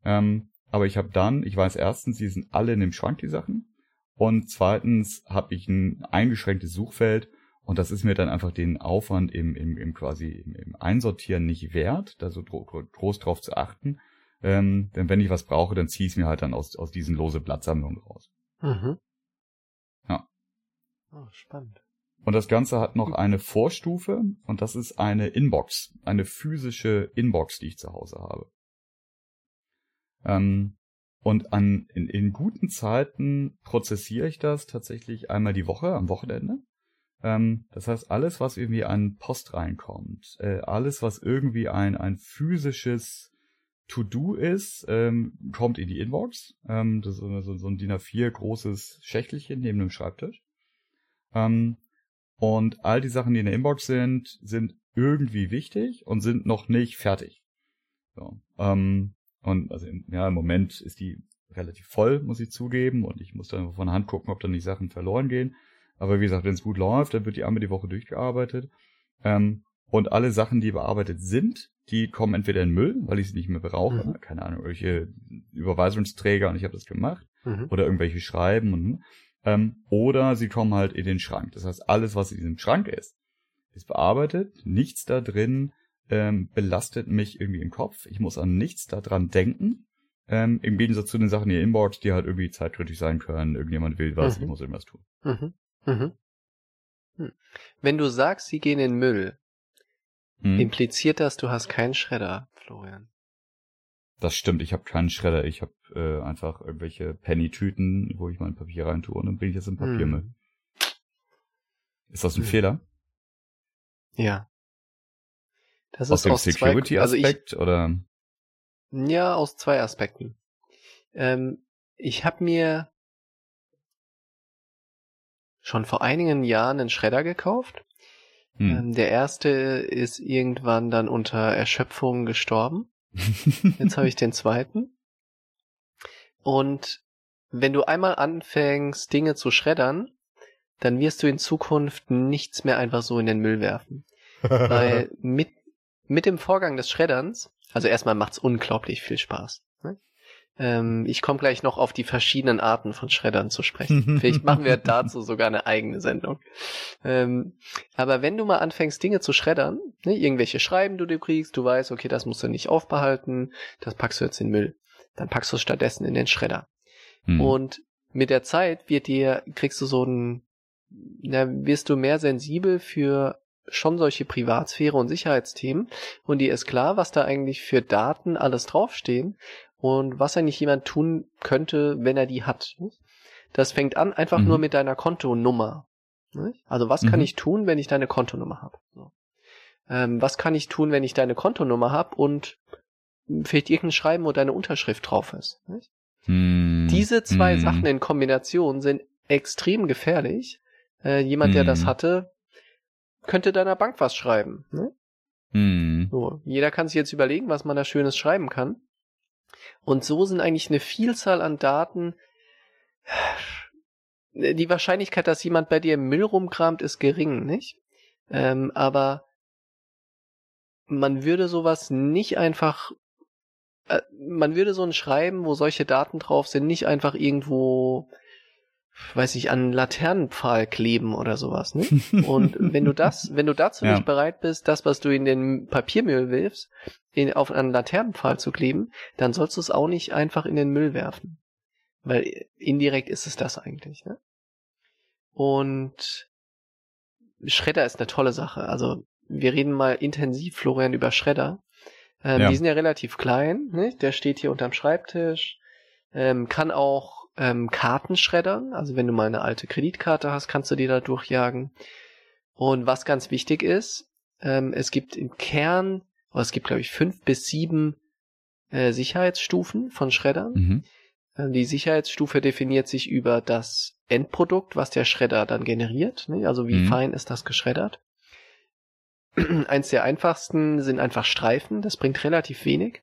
Ähm, aber ich habe dann, ich weiß erstens, die sind alle in dem Schrank, die Sachen. Und zweitens habe ich ein eingeschränktes Suchfeld und das ist mir dann einfach den Aufwand im, im, im quasi im, im Einsortieren nicht wert, da so groß drauf zu achten. Ähm, denn wenn ich was brauche, dann ziehe ich es mir halt dann aus, aus diesen lose Blattsammlungen raus. Mhm. Ja. Oh, spannend. Und das Ganze hat noch eine Vorstufe und das ist eine Inbox, eine physische Inbox, die ich zu Hause habe. Ähm, und an, in, in guten Zeiten prozessiere ich das tatsächlich einmal die Woche am Wochenende. Ähm, das heißt, alles, was irgendwie an Post reinkommt, äh, alles, was irgendwie ein, ein physisches To-Do ist, ähm, kommt in die Inbox. Ähm, das ist so, so ein DIN A4 großes Schächtelchen neben dem Schreibtisch. Ähm, und all die Sachen, die in der Inbox sind, sind irgendwie wichtig und sind noch nicht fertig. So, ähm, und also im, ja, im Moment ist die relativ voll, muss ich zugeben, und ich muss dann von Hand gucken, ob da nicht Sachen verloren gehen. Aber wie gesagt, wenn es gut läuft, dann wird die einmal die Woche durchgearbeitet. Ähm, und alle Sachen, die bearbeitet sind, die kommen entweder in Müll, weil ich sie nicht mehr brauche, mhm. keine Ahnung, irgendwelche Überweisungsträger und ich habe das gemacht, mhm. oder irgendwelche Schreiben und ähm, oder sie kommen halt in den Schrank. Das heißt, alles, was in diesem Schrank ist, ist bearbeitet, nichts da drin ähm, belastet mich irgendwie im Kopf. Ich muss an nichts daran denken. Ähm, Im Gegensatz zu den Sachen in der Inbox, die halt irgendwie zeitkritisch sein können. Irgendjemand will was, mhm. ich muss irgendwas tun. Mhm. Mhm. Hm. Wenn du sagst, sie gehen in Müll, hm. impliziert das, du hast keinen Schredder, Florian. Das stimmt, ich habe keinen Schredder. Ich habe äh, einfach irgendwelche Penny-Tüten, wo ich mein Papier rein tue und dann bringe ich das in Papiermüll. Hm. Ist das ein hm. Fehler? Ja. Das aus ist dem Security-Aspekt also oder? Ja, aus zwei Aspekten. Ähm, ich habe mir schon vor einigen Jahren einen Schredder gekauft. Hm. Ähm, der erste ist irgendwann dann unter Erschöpfung gestorben. *laughs* Jetzt habe ich den zweiten. Und wenn du einmal anfängst, Dinge zu schreddern, dann wirst du in Zukunft nichts mehr einfach so in den Müll werfen. Weil *laughs* mit, mit dem Vorgang des Schredderns, also erstmal macht's unglaublich viel Spaß. Ne? Ähm, ich komme gleich noch auf die verschiedenen Arten von Schreddern zu sprechen. *laughs* Vielleicht machen wir dazu sogar eine eigene Sendung. Ähm, aber wenn du mal anfängst, Dinge zu schreddern, ne, irgendwelche Schreiben, du dir kriegst, du weißt, okay, das musst du nicht aufbehalten, das packst du jetzt in den Müll. Dann packst du es stattdessen in den Schredder. Hm. Und mit der Zeit wird dir, kriegst du so ein, na, wirst du mehr sensibel für schon solche Privatsphäre und Sicherheitsthemen und dir ist klar, was da eigentlich für Daten alles draufstehen und was eigentlich jemand tun könnte, wenn er die hat. Das fängt an einfach mhm. nur mit deiner Kontonummer. Also was mhm. kann ich tun, wenn ich deine Kontonummer habe? Ähm, was kann ich tun, wenn ich deine Kontonummer habe und vielleicht irgendein Schreiben, wo deine Unterschrift drauf ist? Mhm. Diese zwei mhm. Sachen in Kombination sind extrem gefährlich. Äh, jemand, der das mhm. hatte, könnte deiner Bank was schreiben. Ne? Mhm. So, jeder kann sich jetzt überlegen, was man da Schönes schreiben kann. Und so sind eigentlich eine Vielzahl an Daten. Die Wahrscheinlichkeit, dass jemand bei dir im Müll rumkramt, ist gering, nicht? Ähm, aber man würde sowas nicht einfach, äh, man würde so ein Schreiben, wo solche Daten drauf sind, nicht einfach irgendwo weiß ich, an Laternenpfahl kleben oder sowas, ne? *laughs* Und wenn du das, wenn du dazu ja. nicht bereit bist, das, was du in den Papiermüll wirfst, in, auf einen Laternenpfahl zu kleben, dann sollst du es auch nicht einfach in den Müll werfen. Weil indirekt ist es das eigentlich, ne? Und Schredder ist eine tolle Sache. Also wir reden mal intensiv, Florian, über Schredder. Ähm, ja. Die sind ja relativ klein, ne? Der steht hier unterm Schreibtisch, ähm, kann auch ähm, Karten schreddern. Also wenn du mal eine alte Kreditkarte hast, kannst du die da durchjagen. Und was ganz wichtig ist, ähm, es gibt im Kern, oder es gibt glaube ich fünf bis sieben äh, Sicherheitsstufen von Schreddern. Mhm. Ähm, die Sicherheitsstufe definiert sich über das Endprodukt, was der Schredder dann generiert. Ne? Also wie mhm. fein ist das geschreddert. *clears throat* Eins der einfachsten sind einfach Streifen, das bringt relativ wenig.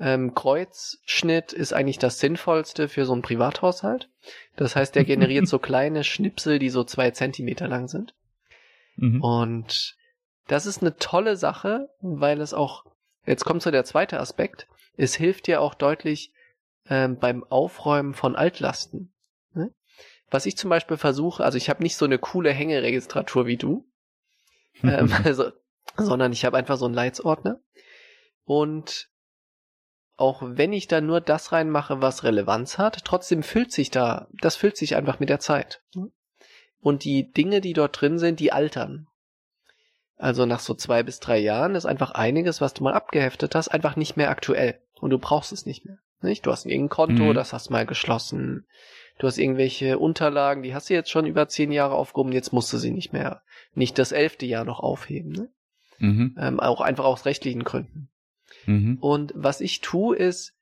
Ähm, Kreuzschnitt ist eigentlich das Sinnvollste für so einen Privathaushalt. Das heißt, der generiert *laughs* so kleine Schnipsel, die so zwei Zentimeter lang sind. Mhm. Und das ist eine tolle Sache, weil es auch, jetzt kommt so der zweite Aspekt, es hilft dir auch deutlich ähm, beim Aufräumen von Altlasten. Ne? Was ich zum Beispiel versuche, also ich habe nicht so eine coole Hängeregistratur wie du, *laughs* ähm, *laughs* also, sondern ich habe einfach so einen Leitsordner. Und auch wenn ich da nur das reinmache, was Relevanz hat, trotzdem füllt sich da, das füllt sich einfach mit der Zeit. Und die Dinge, die dort drin sind, die altern. Also nach so zwei bis drei Jahren ist einfach einiges, was du mal abgeheftet hast, einfach nicht mehr aktuell. Und du brauchst es nicht mehr. Nicht? Du hast irgendein Konto, mhm. das hast mal geschlossen. Du hast irgendwelche Unterlagen, die hast du jetzt schon über zehn Jahre aufgehoben, jetzt musst du sie nicht mehr, nicht das elfte Jahr noch aufheben. Ne? Mhm. Ähm, auch einfach aus rechtlichen Gründen. Mhm. Und was ich tue, ist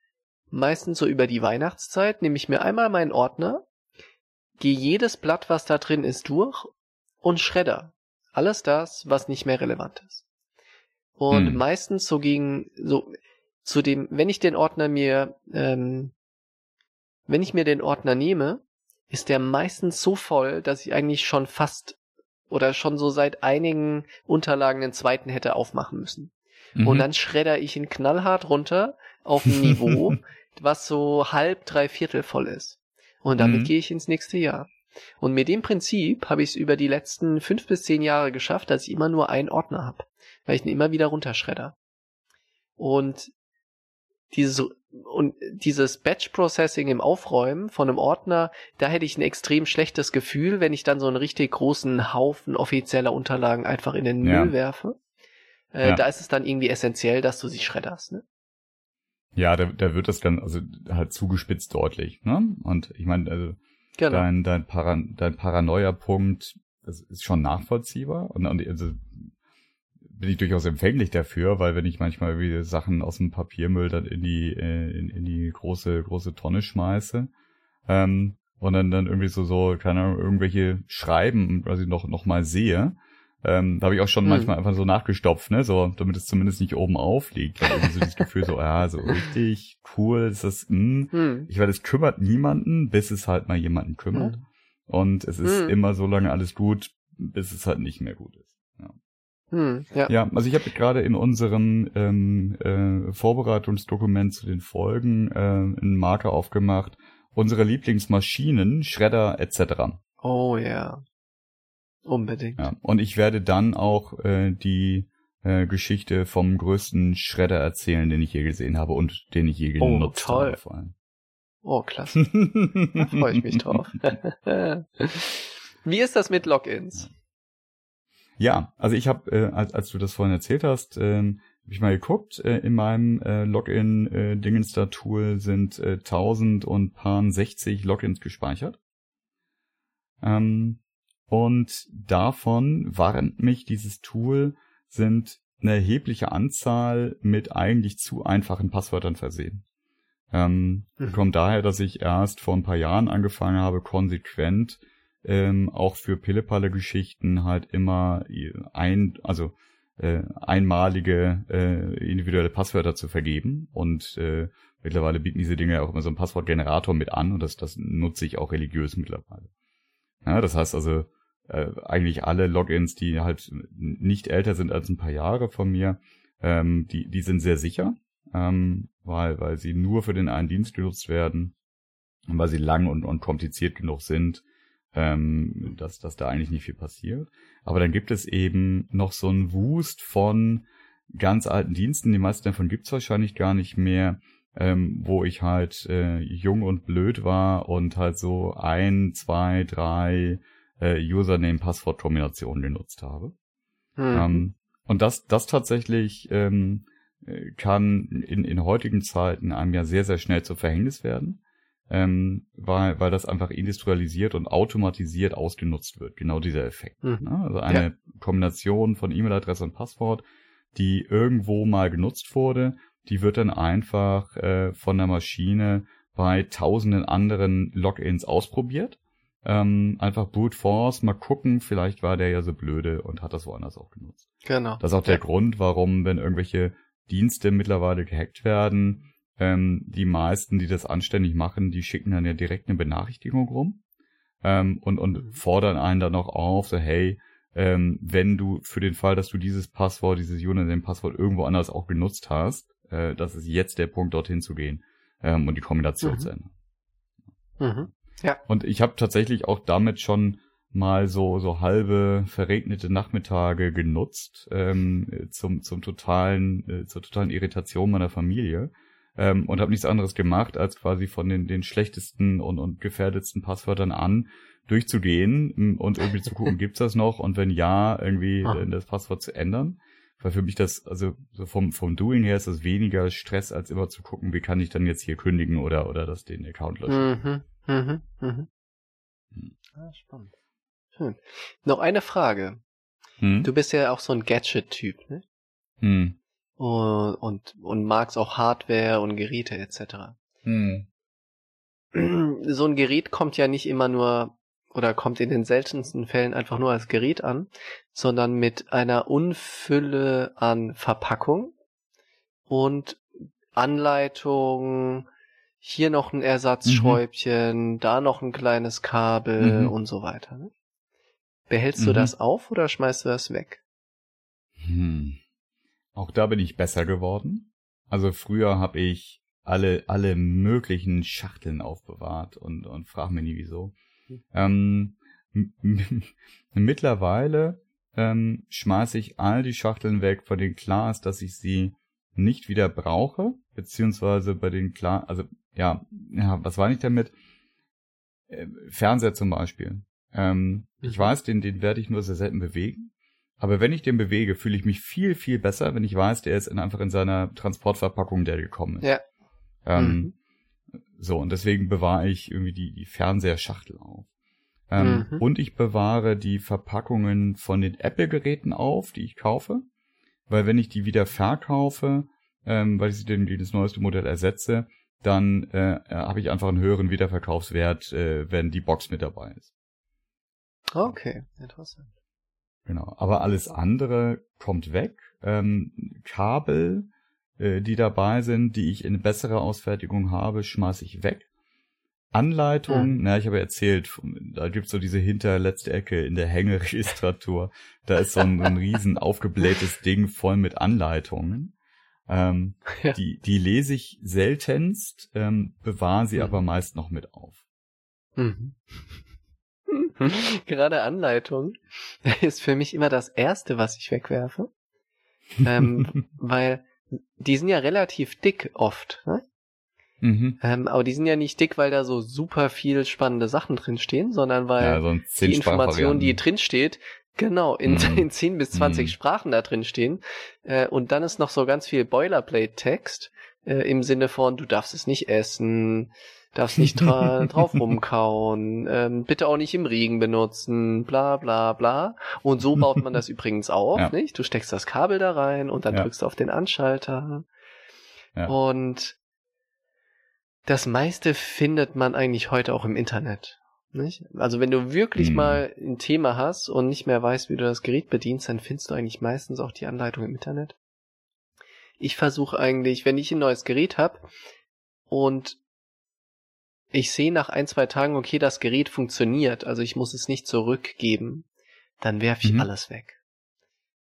meistens so über die Weihnachtszeit, nehme ich mir einmal meinen Ordner, gehe jedes Blatt, was da drin ist, durch und schredder. Alles das, was nicht mehr relevant ist. Und mhm. meistens so gegen, so, zu dem, wenn ich den Ordner mir, ähm, wenn ich mir den Ordner nehme, ist der meistens so voll, dass ich eigentlich schon fast oder schon so seit einigen Unterlagen den zweiten hätte aufmachen müssen. Mhm. Und dann schredder ich ihn knallhart runter auf ein Niveau, *laughs* was so halb, drei Viertel voll ist. Und damit mhm. gehe ich ins nächste Jahr. Und mit dem Prinzip habe ich es über die letzten fünf bis zehn Jahre geschafft, dass ich immer nur einen Ordner habe, weil ich ihn immer wieder runterschredder. Und dieses und dieses Batch Processing im Aufräumen von einem Ordner, da hätte ich ein extrem schlechtes Gefühl, wenn ich dann so einen richtig großen Haufen offizieller Unterlagen einfach in den Müll ja. werfe. Äh, ja. Da ist es dann irgendwie essentiell, dass du sie schredderst, ne? Ja, da, da wird das dann also halt zugespitzt deutlich, ne? Und ich meine, also genau. dein, dein, Para, dein Paranoia-Punkt, das ist schon nachvollziehbar und, und also bin ich durchaus empfänglich dafür, weil wenn ich manchmal wieder Sachen aus dem Papiermüll dann in die äh, in, in die große große Tonne schmeiße ähm, und dann dann irgendwie so so keine Ahnung irgendwelche Schreiben, was ich noch noch mal sehe, ähm, da habe ich auch schon hm. manchmal einfach so nachgestopft, ne, so, damit es zumindest nicht oben aufliegt. Weil irgendwie so das Gefühl so, ja, so richtig cool ist das, mh. Hm. Ich weiß, es kümmert niemanden, bis es halt mal jemanden kümmert. Hm. Und es ist hm. immer so lange alles gut, bis es halt nicht mehr gut ist. Ja. Hm, ja. ja, also ich habe gerade in unserem ähm, äh, Vorbereitungsdokument zu den Folgen äh, einen Marker aufgemacht. Unsere Lieblingsmaschinen, Schredder etc. Oh ja. Unbedingt. Ja, und ich werde dann auch äh, die äh, Geschichte vom größten Schredder erzählen, den ich je gesehen habe und den ich je oh, genutzt oh, toll. habe. Vor allem. Oh, klasse. *laughs* da freue ich mich drauf. *laughs* Wie ist das mit Logins? Ja, also ich habe, äh, als, als du das vorhin erzählt hast, äh, habe ich mal geguckt, äh, in meinem äh, Login-Dingenster-Tool äh, sind äh, 1000 und paar 60 Logins gespeichert. Ähm, und davon warnt mich dieses Tool, sind eine erhebliche Anzahl mit eigentlich zu einfachen Passwörtern versehen. Ähm, mhm. Kommt daher, dass ich erst vor ein paar Jahren angefangen habe, konsequent ähm, auch für Pillepalle-Geschichten halt immer ein, also äh, einmalige äh, individuelle Passwörter zu vergeben und äh, mittlerweile bieten diese Dinge auch immer so einen Passwortgenerator mit an und das, das nutze ich auch religiös mittlerweile. Ja, das heißt also, äh, eigentlich alle Logins, die halt nicht älter sind als ein paar Jahre von mir, ähm, die, die sind sehr sicher, ähm, weil, weil sie nur für den einen Dienst genutzt werden und weil sie lang und, und kompliziert genug sind, ähm, dass, dass da eigentlich nicht viel passiert. Aber dann gibt es eben noch so einen Wust von ganz alten Diensten, die meisten davon gibt's wahrscheinlich gar nicht mehr, ähm, wo ich halt äh, jung und blöd war und halt so ein, zwei, drei äh, Username-Passwort-Kombinationen genutzt habe. Mhm. Ähm, und das, das tatsächlich ähm, äh, kann in, in heutigen Zeiten einem ja sehr, sehr schnell zu Verhängnis werden ähm, weil, weil das einfach industrialisiert und automatisiert ausgenutzt wird. Genau dieser Effekt. Mhm. Ne? Also eine ja. Kombination von E-Mail-Adresse und Passwort, die irgendwo mal genutzt wurde, die wird dann einfach äh, von der Maschine bei tausenden anderen Logins ausprobiert. Ähm, einfach Brute Force, mal gucken, vielleicht war der ja so blöde und hat das woanders auch genutzt. Genau. Das ist auch der ja. Grund, warum, wenn irgendwelche Dienste mittlerweile gehackt werden, ähm, die meisten, die das anständig machen, die schicken dann ja direkt eine Benachrichtigung rum ähm, und, und mhm. fordern einen dann noch auf, so hey, ähm, wenn du für den Fall, dass du dieses Passwort, dieses Username-Passwort irgendwo anders auch genutzt hast, äh, das ist jetzt der Punkt, dorthin zu gehen ähm, und die Kombination mhm. zu ändern. Mhm. Ja. Und ich habe tatsächlich auch damit schon mal so so halbe verregnete Nachmittage genutzt ähm, zum zum totalen äh, zur totalen Irritation meiner Familie ähm, und habe nichts anderes gemacht, als quasi von den, den schlechtesten und, und gefährdetsten Passwörtern an durchzugehen mm, und irgendwie zu gucken, *laughs* gibt's das noch und wenn ja, irgendwie ah. das Passwort zu ändern. Weil für mich das, also so vom, vom Doing her ist das weniger Stress, als immer zu gucken, wie kann ich dann jetzt hier kündigen oder, oder das den Account löschen. Mhm, mhm, mhm. Hm. Ah, spannend. Schön. Noch eine Frage. Hm? Du bist ja auch so ein Gadget-Typ, ne? Hm und, und, und magst auch Hardware und Geräte etc. Hm. So ein Gerät kommt ja nicht immer nur oder kommt in den seltensten Fällen einfach nur als Gerät an, sondern mit einer Unfülle an Verpackung und Anleitung, hier noch ein Ersatzschräubchen, mhm. da noch ein kleines Kabel mhm. und so weiter. Ne? Behältst mhm. du das auf oder schmeißt du das weg? Hm. Auch da bin ich besser geworden. Also früher habe ich alle alle möglichen Schachteln aufbewahrt und und frag mir nie wieso. Ähm, *laughs* mittlerweile ähm, schmeiße ich all die Schachteln weg, von denen klar ist, dass ich sie nicht wieder brauche, beziehungsweise bei denen klar, also ja, ja, was war ich damit? Äh, Fernseher zum Beispiel. Ähm, ich mhm. weiß, den, den werde ich nur sehr selten bewegen. Aber wenn ich den bewege, fühle ich mich viel, viel besser, wenn ich weiß, der ist in, einfach in seiner Transportverpackung, der gekommen ist. Ja. Ähm, mhm. So, und deswegen bewahre ich irgendwie die, die Fernseherschachtel auf. Ähm, mhm. Und ich bewahre die Verpackungen von den Apple-Geräten auf, die ich kaufe. Weil wenn ich die wieder verkaufe, ähm, weil ich sie denn das neueste Modell ersetze, dann äh, habe ich einfach einen höheren Wiederverkaufswert, äh, wenn die Box mit dabei ist. Okay, interessant. Genau, aber alles andere kommt weg. Ähm, Kabel, die dabei sind, die ich in besserer Ausfertigung habe, schmeiße ich weg. Anleitung, mhm. na, ich habe erzählt, da gibt's so diese hinterletzte Ecke in der Hängeregistratur. *laughs* Da ist so ein, so ein riesen aufgeblähtes Ding voll mit Anleitungen. Ähm, ja. die, die lese ich seltenst, ähm, bewahre sie mhm. aber meist noch mit auf. Mhm. *laughs* Gerade Anleitung *laughs* ist für mich immer das Erste, was ich wegwerfe. ähm, weil die sind ja relativ dick oft. Ne? Mhm. Ähm, aber die sind ja nicht dick, weil da so super viel spannende Sachen drinstehen, sondern weil ja, so die Information, die drinsteht, genau, in, mhm. in 10 bis 20 mhm. Sprachen da drin stehen. Äh, und dann ist noch so ganz viel Boilerplate-Text äh, im Sinne von, du darfst es nicht essen, darfst nicht dra drauf rumkauen, ähm, bitte auch nicht im Regen benutzen, bla bla bla. Und so baut man das *laughs* übrigens auf, ja. nicht? Du steckst das Kabel da rein und dann ja. drückst du auf den Anschalter. Ja. Und das meiste findet man eigentlich heute auch im Internet. Nicht? Also wenn du wirklich hm. mal ein Thema hast und nicht mehr weißt, wie du das Gerät bedienst, dann findest du eigentlich meistens auch die Anleitung im Internet. Ich versuche eigentlich, wenn ich ein neues Gerät habe und ich sehe nach ein, zwei Tagen, okay, das Gerät funktioniert, also ich muss es nicht zurückgeben, dann werfe ich mhm. alles weg.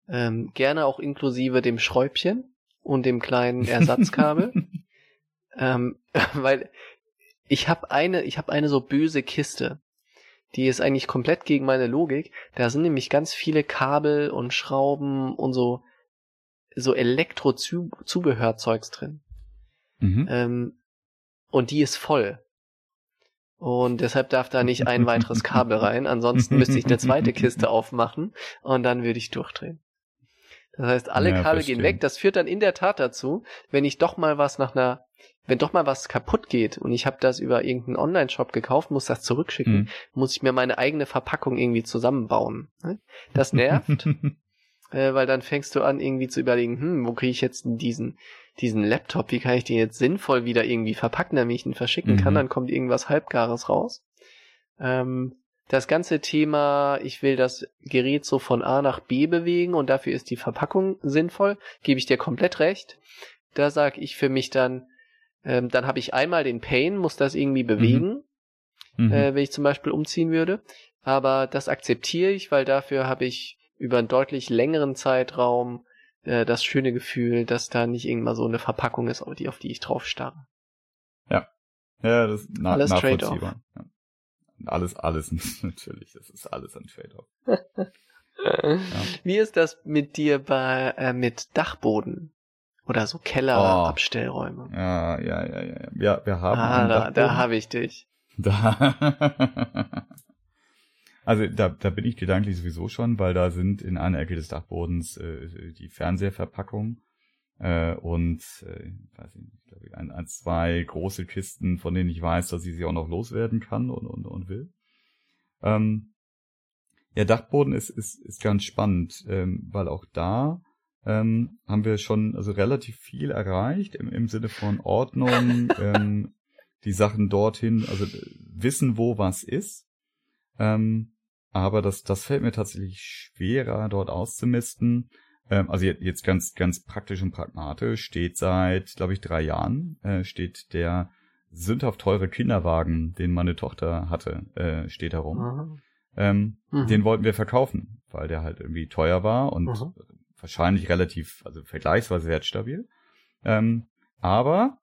Ähm, gerne auch inklusive dem Schräubchen und dem kleinen *laughs* Ersatzkabel. ähm, *laughs* weil ich habe eine, ich habe eine so böse Kiste. Die ist eigentlich komplett gegen meine Logik. Da sind nämlich ganz viele Kabel und Schrauben und so so Elektro-Zubehörzeugs drin. Mhm. Ähm, und die ist voll. Und deshalb darf da nicht ein weiteres Kabel rein. Ansonsten müsste ich eine zweite Kiste aufmachen und dann würde ich durchdrehen. Das heißt, alle ja, Kabel gehen weg. Das führt dann in der Tat dazu, wenn ich doch mal was nach einer, wenn doch mal was kaputt geht und ich habe das über irgendeinen Online-Shop gekauft, muss das zurückschicken, mhm. muss ich mir meine eigene Verpackung irgendwie zusammenbauen. Ne? Das nervt, *laughs* äh, weil dann fängst du an irgendwie zu überlegen, hm, wo kriege ich jetzt diesen diesen Laptop, wie kann ich den jetzt sinnvoll wieder irgendwie verpacken, damit ich ihn verschicken mhm. kann, dann kommt irgendwas Halbgares raus. Ähm, das ganze Thema, ich will das Gerät so von A nach B bewegen und dafür ist die Verpackung sinnvoll, gebe ich dir komplett recht. Da sage ich für mich dann, ähm, dann habe ich einmal den Pain, muss das irgendwie mhm. bewegen, mhm. äh, wenn ich zum Beispiel umziehen würde. Aber das akzeptiere ich, weil dafür habe ich über einen deutlich längeren Zeitraum äh, das schöne Gefühl, dass da nicht irgendwann so eine Verpackung ist, auf die, auf die ich drauf starre. Ja. Ja, das ist na alles nachvollziehbar. Ja. Alles, alles *laughs* natürlich. Das ist alles ein Trade-off. *laughs* ja. Wie ist das mit dir bei äh, mit Dachboden? Oder so Kellerabstellräume? Oh. Ja, ja, ja, ja. Ja, wir haben. Ah, da, da habe ich dich. Da. *laughs* Also da, da bin ich gedanklich sowieso schon, weil da sind in einer Ecke des Dachbodens äh, die Fernseherverpackung äh, und äh, weiß ich nicht, glaube ich, ein, ein, zwei große Kisten, von denen ich weiß, dass ich sie auch noch loswerden kann und, und, und will. Ähm, ja, Dachboden ist, ist, ist ganz spannend, ähm, weil auch da ähm, haben wir schon also relativ viel erreicht im, im Sinne von Ordnung, *laughs* ähm, die Sachen dorthin, also wissen, wo was ist. Ähm, aber das, das fällt mir tatsächlich schwerer, dort auszumisten. Ähm, also jetzt ganz, ganz praktisch und pragmatisch steht seit, glaube ich, drei Jahren, äh, steht der sündhaft teure Kinderwagen, den meine Tochter hatte, äh, steht herum. Ähm, mhm. Den wollten wir verkaufen, weil der halt irgendwie teuer war und mhm. wahrscheinlich relativ, also vergleichsweise wertstabil. Ähm, aber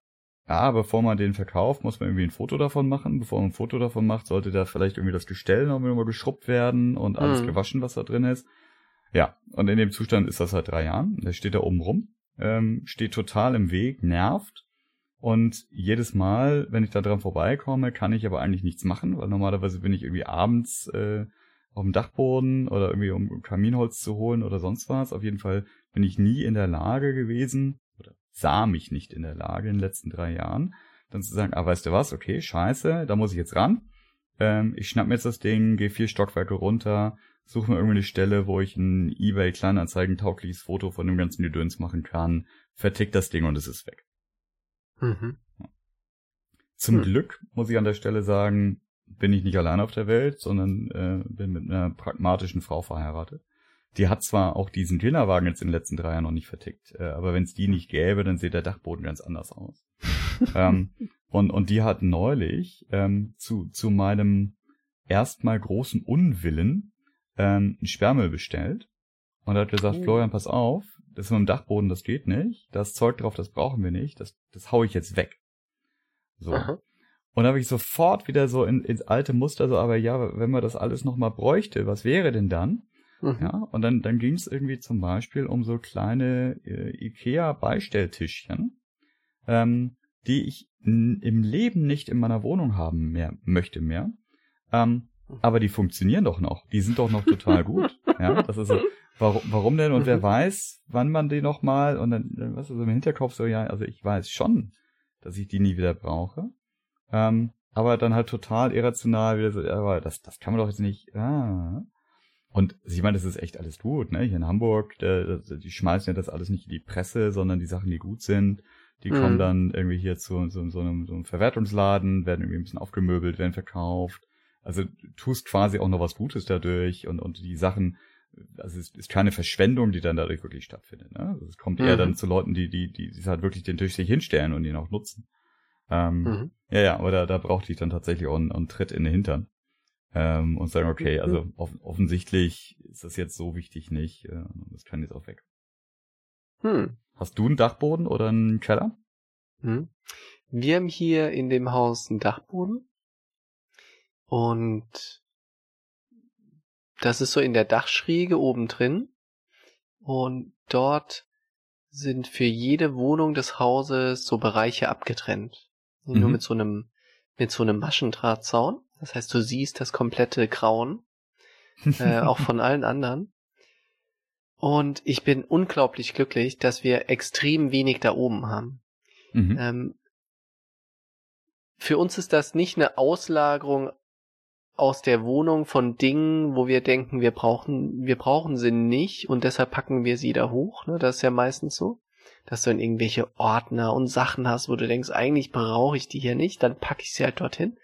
ja, bevor man den verkauft, muss man irgendwie ein Foto davon machen. Bevor man ein Foto davon macht, sollte da vielleicht irgendwie das Gestell noch mal geschrubbt werden und alles mhm. gewaschen, was da drin ist. Ja, und in dem Zustand ist das seit drei Jahren. Der steht da oben rum, ähm, steht total im Weg, nervt. Und jedes Mal, wenn ich da dran vorbeikomme, kann ich aber eigentlich nichts machen, weil normalerweise bin ich irgendwie abends äh, auf dem Dachboden oder irgendwie um Kaminholz zu holen oder sonst was. Auf jeden Fall bin ich nie in der Lage gewesen, sah mich nicht in der Lage in den letzten drei Jahren, dann zu sagen, ah, weißt du was, okay, scheiße, da muss ich jetzt ran. Ähm, ich schnapp mir jetzt das Ding, gehe vier Stockwerke runter, suche mir irgendwie eine Stelle, wo ich ein eBay Kleinanzeigen taugliches Foto von dem ganzen Gedöns machen kann, vertick das Ding und es ist weg. Mhm. Zum hm. Glück muss ich an der Stelle sagen, bin ich nicht allein auf der Welt, sondern äh, bin mit einer pragmatischen Frau verheiratet. Die hat zwar auch diesen Kinderwagen jetzt in den letzten drei Jahren noch nicht vertickt, äh, aber wenn es die nicht gäbe, dann sieht der Dachboden ganz anders aus. *laughs* ähm, Und, und die hat neulich ähm, zu, zu meinem erstmal großen Unwillen ähm, ein Sperrmüll bestellt und hat gesagt, oh. Florian, pass auf, das ist mit dem Dachboden, das geht nicht, das Zeug drauf, das brauchen wir nicht, das, das hau ich jetzt weg. So. Aha. Und da habe ich sofort wieder so in, ins alte Muster, so, aber ja, wenn man das alles nochmal bräuchte, was wäre denn dann? Mhm. Ja, und dann, dann ging es irgendwie zum Beispiel um so kleine äh, IKEA-Beistelltischchen, ähm, die ich im Leben nicht in meiner Wohnung haben mehr möchte mehr. Ähm, aber die funktionieren doch noch. Die sind doch noch total gut. *laughs* ja, das ist so. Warum, warum denn? Und mhm. wer weiß, wann man die noch mal und dann, was ist im Hinterkopf so, ja, also ich weiß schon, dass ich die nie wieder brauche. Ähm, aber dann halt total irrational wieder so, aber das, das kann man doch jetzt nicht. Ah. Und ich meine, das ist echt alles gut, ne? Hier in Hamburg, der, die schmeißen ja das alles nicht in die Presse, sondern die Sachen, die gut sind, die mhm. kommen dann irgendwie hier zu so, so, einem, so einem Verwertungsladen, werden irgendwie ein bisschen aufgemöbelt, werden verkauft. Also du tust quasi auch noch was Gutes dadurch und, und die Sachen, also es ist keine Verschwendung, die dann dadurch wirklich stattfindet. Ne? Also es kommt mhm. eher dann zu Leuten, die, die, die, die halt wirklich den Tisch sich hinstellen und ihn auch nutzen. Ähm, mhm. Ja, ja, aber da, da brauchte ich dann tatsächlich auch einen, einen Tritt in den Hintern. Ähm, und sagen, okay, also mhm. off offensichtlich ist das jetzt so wichtig nicht. Äh, das kann jetzt auch weg. Hm. Hast du einen Dachboden oder einen Keller? Hm. Wir haben hier in dem Haus einen Dachboden. Und das ist so in der Dachschräge oben drin. Und dort sind für jede Wohnung des Hauses so Bereiche abgetrennt. Mhm. Nur mit so einem, mit so einem Maschendrahtzaun. Das heißt, du siehst das komplette Grauen, *laughs* äh, auch von allen anderen. Und ich bin unglaublich glücklich, dass wir extrem wenig da oben haben. Mhm. Ähm, für uns ist das nicht eine Auslagerung aus der Wohnung von Dingen, wo wir denken, wir brauchen, wir brauchen sie nicht und deshalb packen wir sie da hoch. Ne? Das ist ja meistens so, dass du dann irgendwelche Ordner und Sachen hast, wo du denkst, eigentlich brauche ich die hier nicht, dann packe ich sie halt dorthin.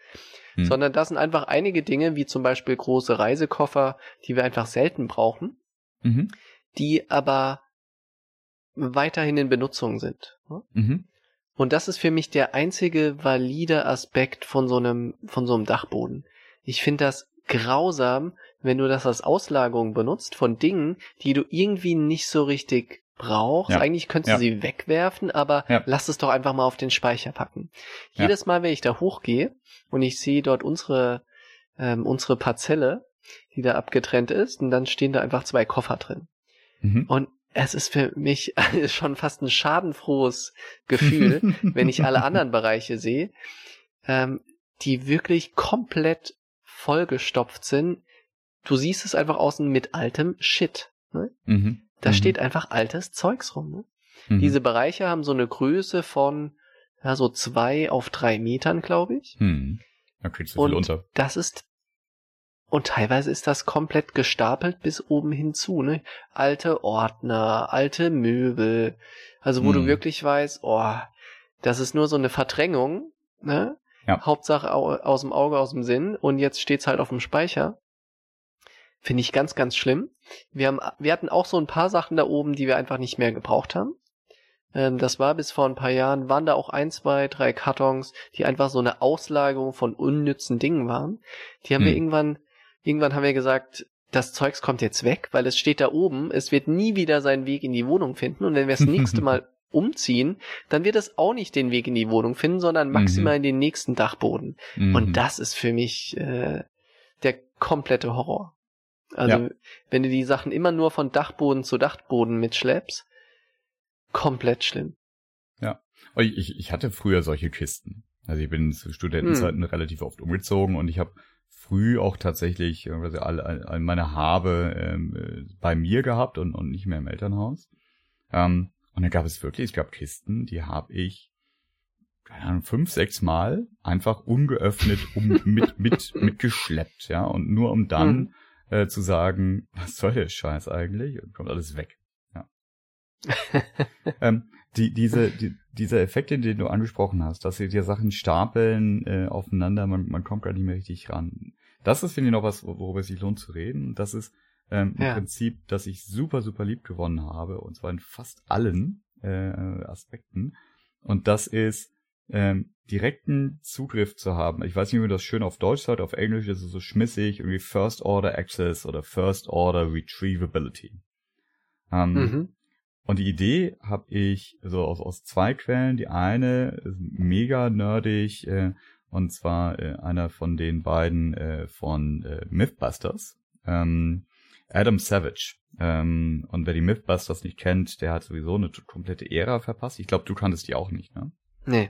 Hm. Sondern das sind einfach einige Dinge, wie zum Beispiel große Reisekoffer, die wir einfach selten brauchen, mhm. die aber weiterhin in Benutzung sind. Ne? Mhm. Und das ist für mich der einzige valide Aspekt von so einem, von so einem Dachboden. Ich finde das grausam, wenn du das als Auslagerung benutzt von Dingen, die du irgendwie nicht so richtig brauchst. Ja. Eigentlich könntest ja. du sie wegwerfen, aber ja. lass es doch einfach mal auf den Speicher packen. Jedes Mal, wenn ich da hochgehe und ich sehe dort unsere, ähm, unsere Parzelle, die da abgetrennt ist, und dann stehen da einfach zwei Koffer drin. Mhm. Und es ist für mich *laughs* schon fast ein schadenfrohes Gefühl, *laughs* wenn ich alle anderen Bereiche sehe, ähm, die wirklich komplett vollgestopft sind. Du siehst es einfach außen mit altem Shit. Ne? Mhm. Da mhm. steht einfach altes Zeugs rum. Ne? Mhm. Diese Bereiche haben so eine Größe von ja, so zwei auf drei Metern, glaube ich. Mhm. Da kriegst du viel und unter. Das ist und teilweise ist das komplett gestapelt bis oben hinzu, ne? Alte Ordner, alte Möbel, also wo mhm. du wirklich weißt, oh, das ist nur so eine Verdrängung, ne? Ja. Hauptsache aus dem Auge, aus dem Sinn. Und jetzt steht's halt auf dem Speicher. Finde ich ganz, ganz schlimm. Wir haben, wir hatten auch so ein paar Sachen da oben, die wir einfach nicht mehr gebraucht haben. Ähm, das war bis vor ein paar Jahren, waren da auch ein, zwei, drei Kartons, die einfach so eine Auslagerung von unnützen Dingen waren. Die haben hm. wir irgendwann, irgendwann haben wir gesagt, das Zeugs kommt jetzt weg, weil es steht da oben, es wird nie wieder seinen Weg in die Wohnung finden und wenn wir das nächste *laughs* Mal umziehen, dann wird es auch nicht den Weg in die Wohnung finden, sondern mhm. maximal mhm. in den nächsten Dachboden. Mhm. Und das ist für mich äh, der komplette Horror. Also ja. wenn du die Sachen immer nur von Dachboden zu Dachboden mitschleppst, komplett schlimm. Ja, ich, ich hatte früher solche Kisten. Also ich bin zu Studentenzeiten hm. relativ oft umgezogen und ich habe früh auch tatsächlich also all, all meine Habe ähm, äh, bei mir gehabt und, und nicht mehr im Elternhaus. Ähm, und dann gab es wirklich, es gab Kisten, die habe ich, keine Ahnung, fünf, sechs Mal einfach ungeöffnet um, mit, mit, *laughs* mitgeschleppt, ja, und nur um dann mhm. Äh, zu sagen, was soll der Scheiß eigentlich? Und kommt alles weg. Ja. *laughs* ähm, die, diese, die, dieser Effekt, den du angesprochen hast, dass sie dir Sachen stapeln äh, aufeinander, man, man kommt gar nicht mehr richtig ran. Das ist, finde ich, noch was, worüber es sich lohnt zu reden. Das ist ähm, ja. Im Prinzip, das ich super, super lieb gewonnen habe, und zwar in fast allen äh, Aspekten. Und das ist ähm, direkten Zugriff zu haben. Ich weiß nicht, wie man das schön auf Deutsch sagt, auf Englisch ist es so schmissig, irgendwie First Order Access oder First Order Retrievability. Ähm, mhm. Und die Idee habe ich so aus, aus zwei Quellen. Die eine ist mega nerdig, äh, und zwar äh, einer von den beiden äh, von äh, Mythbusters, ähm, Adam Savage. Ähm, und wer die Mythbusters nicht kennt, der hat sowieso eine komplette Ära verpasst. Ich glaube, du kanntest die auch nicht, ne? Nee.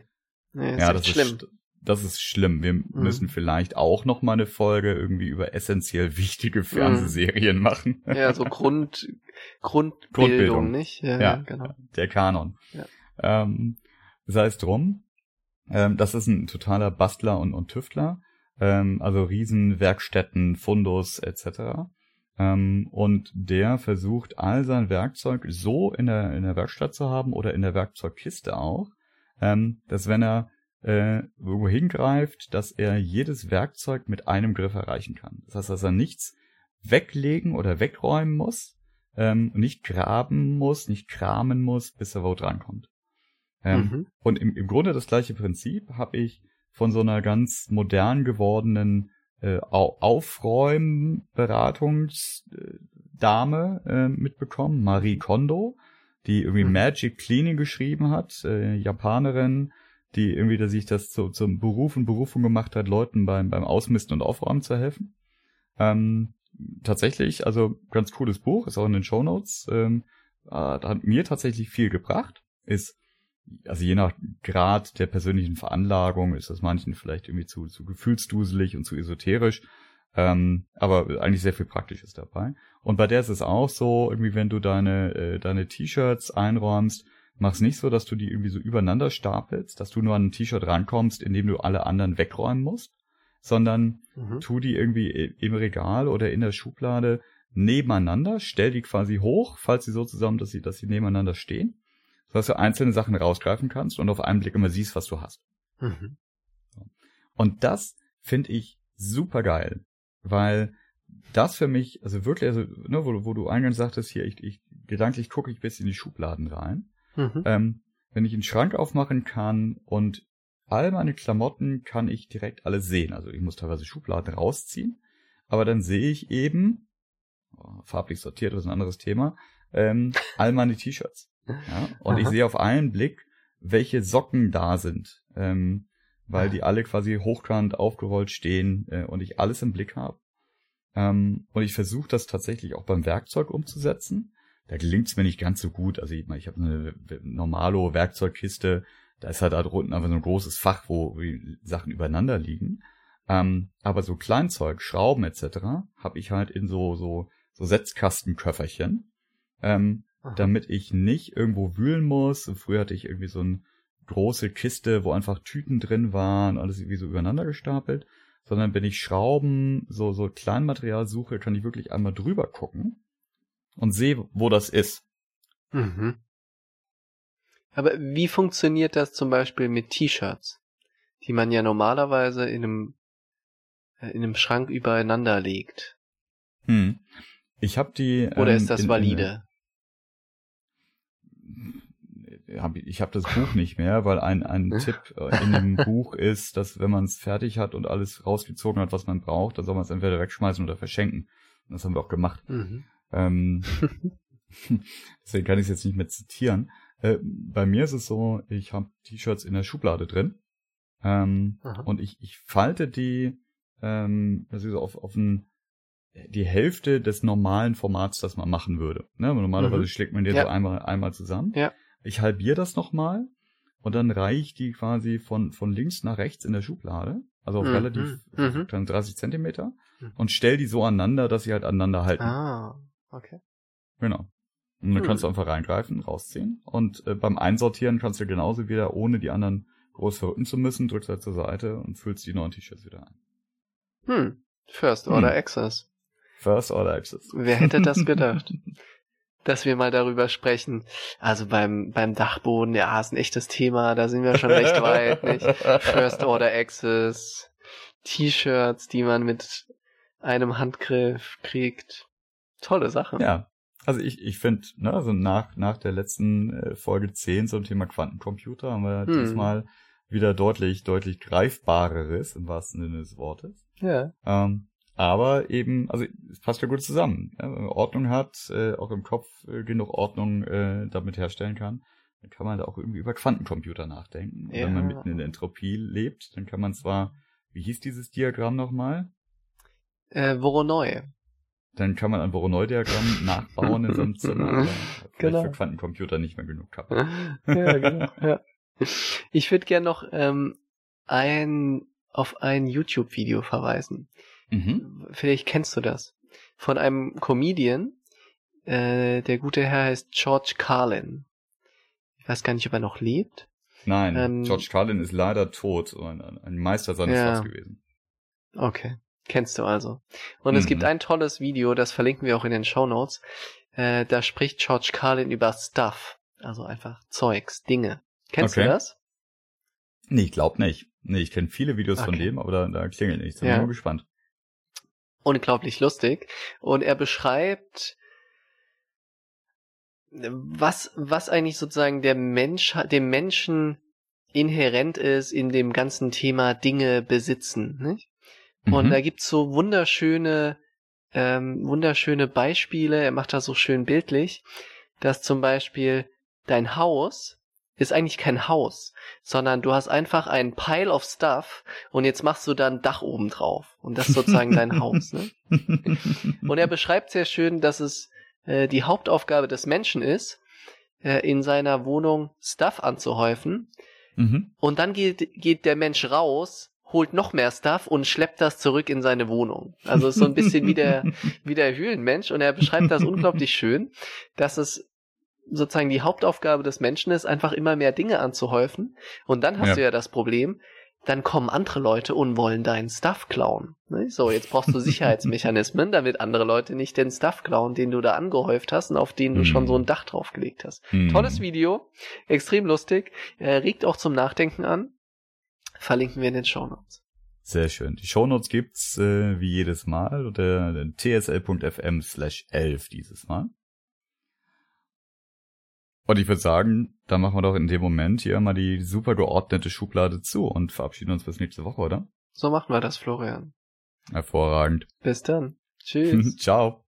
Nee ja, das schlimm. ist das ist schlimm. Wir mhm. müssen vielleicht auch noch mal eine Folge irgendwie über essentiell wichtige mhm. Fernsehserien mhm. machen. Ja, so Grund, Grundbildung, Grundbildung. nicht? Ja, ja, genau. Der Kanon. Ja. Ähm, sei es drum. Ähm, das ist ein totaler Bastler und, und Tüftler. Ähm, also Riesenwerkstätten, Fundus etc. Ähm, und der versucht all sein Werkzeug so in der, in der Werkstatt zu haben oder in der Werkzeugkiste auch, ähm, dass wenn er äh, wo hingreift, dass er jedes Werkzeug mit einem Griff erreichen kann. Das heißt, dass er nichts weglegen oder wegräumen muss, ähm, nicht graben muss, nicht kramen muss, bis er wo drankommt. Ähm, mhm. Und im, im Grunde das gleiche Prinzip habe ich von so einer ganz modern gewordenen äh, Aufräumberatungsdame äh, mitbekommen, Marie Kondo, die irgendwie mhm. Magic Cleaning geschrieben hat, äh, Japanerin, die irgendwie, dass sich das zu, zum Beruf und Berufung gemacht hat, Leuten beim, beim Ausmisten und Aufräumen zu helfen. Ähm, tatsächlich, also ganz cooles Buch, ist auch in den Show Notes. Ähm, äh, hat mir tatsächlich viel gebracht. Ist, also je nach Grad der persönlichen Veranlagung ist das manchen vielleicht irgendwie zu, zu gefühlsduselig und zu esoterisch. Ähm, aber eigentlich sehr viel Praktisches dabei. Und bei der ist es auch so, irgendwie, wenn du deine, äh, deine T-Shirts einräumst, Mach's nicht so, dass du die irgendwie so übereinander stapelst, dass du nur an ein T-Shirt rankommst, indem du alle anderen wegräumen musst, sondern mhm. tu die irgendwie im Regal oder in der Schublade nebeneinander, stell die quasi hoch, falls sie so zusammen, dass sie, dass sie nebeneinander stehen, sodass du einzelne Sachen rausgreifen kannst und auf einen Blick immer siehst, was du hast. Mhm. Und das finde ich super geil, weil das für mich, also wirklich, also, ne, wo, wo du eingangs sagtest, hier, ich, ich gedanklich gucke ich bis in die Schubladen rein. Mhm. Ähm, wenn ich einen Schrank aufmachen kann und all meine Klamotten kann ich direkt alle sehen. Also ich muss teilweise Schubladen rausziehen, aber dann sehe ich eben, oh, farblich sortiert, das ist ein anderes Thema, ähm, all meine T-Shirts. Ja? Und Aha. ich sehe auf einen Blick, welche Socken da sind, ähm, weil die alle quasi hochkant aufgerollt stehen äh, und ich alles im Blick habe. Ähm, und ich versuche das tatsächlich auch beim Werkzeug umzusetzen da gelingt's mir nicht ganz so gut. Also ich, ich habe eine normale Werkzeugkiste, da ist halt da drunten einfach so ein großes Fach, wo Sachen übereinander liegen. Ähm, aber so Kleinzeug, Schrauben etc. habe ich halt in so so so Setzkastenköfferchen, ähm, damit ich nicht irgendwo wühlen muss. Früher hatte ich irgendwie so eine große Kiste, wo einfach Tüten drin waren, alles irgendwie so übereinander gestapelt. Sondern wenn ich Schrauben, so so Kleinmaterial suche, kann ich wirklich einmal drüber gucken und sehe, wo das ist. Mhm. Aber wie funktioniert das zum Beispiel mit T-Shirts, die man ja normalerweise in einem äh, in einem Schrank übereinander legt? Hm. Ich habe die. Oder ähm, ist das in, valide? In, ich habe das Buch *laughs* nicht mehr, weil ein, ein Tipp äh, in dem *laughs* Buch ist, dass wenn man es fertig hat und alles rausgezogen hat, was man braucht, dann soll man es entweder wegschmeißen oder verschenken. Und das haben wir auch gemacht. Mhm. Ähm, *laughs* deswegen kann ich es jetzt nicht mehr zitieren. Äh, bei mir ist es so, ich habe T-Shirts in der Schublade drin ähm, und ich, ich falte die ähm, also auf, auf ein, die Hälfte des normalen Formats, das man machen würde. Ne? Normalerweise mhm. schlägt man die ja. so einmal, einmal zusammen. Ja. Ich halbiere das nochmal und dann reiche ich die quasi von, von links nach rechts in der Schublade, also auf mhm. relativ mhm. 30 Zentimeter mhm. und stell die so aneinander, dass sie halt aneinander halten. Ah. Okay. Genau. Und dann hm. kannst du einfach reingreifen, rausziehen. Und äh, beim Einsortieren kannst du genauso wieder, ohne die anderen groß verrücken zu müssen, drückst halt zur Seite und füllst die neuen T-Shirts wieder ein. Hm. First Order hm. Access. First Order Access. Wer hätte das gedacht? *laughs* dass wir mal darüber sprechen. Also beim, beim Dachboden, ja, ist ein echtes Thema, da sind wir schon recht weit, nicht? *laughs* First Order Access, T-Shirts, die man mit einem Handgriff kriegt. Tolle Sache. Ja. Also ich, ich finde, ne, also nach, nach der letzten äh, Folge 10 zum Thema Quantencomputer haben wir hm. diesmal wieder deutlich, deutlich greifbareres im wahrsten Sinne des Wortes. Ja. Ähm, aber eben, also es passt ja gut zusammen. Ja, wenn man Ordnung hat, äh, auch im Kopf äh, genug Ordnung äh, damit herstellen kann, dann kann man da auch irgendwie über Quantencomputer nachdenken. Und Ja. wenn man mitten in der Entropie lebt, dann kann man zwar, wie hieß dieses Diagramm nochmal? Äh, Voronoi. Dann kann man ein Voronoi-Diagramm *laughs* nachbauen in so einem Zimmer. Genau. für Quantencomputer nicht mehr genug Kappe. *laughs* ja, genau. Ja. Ich würde gern noch ähm, ein auf ein YouTube-Video verweisen. Mhm. Vielleicht kennst du das. Von einem Comedian. Äh, der gute Herr heißt George Carlin. Ich weiß gar nicht, ob er noch lebt. Nein, Ähm, George Carlin ist leider tot, ein, ein Meister seines Ja. Fachs gewesen. Okay. Kennst du also. Und es Mhm. gibt ein tolles Video, das verlinken wir auch in den Show Notes. Äh, da spricht George Carlin über Stuff. Also einfach Zeugs, Dinge. Kennst Okay. du das? Nee, ich glaube nicht. Nee, ich kenne viele Videos von Okay. dem, aber da, da klingelt nichts. Da Ja. bin ich mal gespannt. Unglaublich lustig. Und er beschreibt, was, was eigentlich sozusagen der Mensch, dem Menschen inhärent ist in dem ganzen Thema Dinge besitzen. Nicht? Und Mhm. da gibt's so wunderschöne, ähm, wunderschöne Beispiele. Er macht das so schön bildlich, dass zum Beispiel dein Haus ist eigentlich kein Haus, sondern du hast einfach einen Pile of Stuff und jetzt machst du da ein Dach oben drauf. Und das ist sozusagen dein Haus. Ne? *laughs* Und er beschreibt sehr schön, dass es äh, die Hauptaufgabe des Menschen ist, äh, in seiner Wohnung Stuff anzuhäufen. mhm. Und dann geht, geht der Mensch raus, holt noch mehr Stuff und schleppt das zurück in seine Wohnung. Also ist so ein bisschen wie der, *laughs* wie der Höhlenmensch. Und er beschreibt das unglaublich schön, dass es sozusagen die Hauptaufgabe des Menschen ist, einfach immer mehr Dinge anzuhäufen. Und dann hast Ja. du ja das Problem, dann kommen andere Leute und wollen deinen Stuff klauen. Ne? So, jetzt brauchst du *laughs* Sicherheitsmechanismen, damit andere Leute nicht den Stuff klauen, den du da angehäuft hast und auf den du Hm. schon so ein Dach draufgelegt hast. Mhm. Tolles Video, extrem lustig, äh, regt auch zum Nachdenken an. Verlinken wir in den Show Notes. Sehr schön. Die Shownotes gibt's äh, wie jedes Mal unter tsl.fm slash 11 dieses Mal. Und ich würde sagen, da machen wir doch in dem Moment hier mal die super geordnete Schublade zu und verabschieden uns bis nächste Woche, oder? So machen wir das, Florian. Hervorragend. Bis dann. *laughs* Tschüss. Ciao.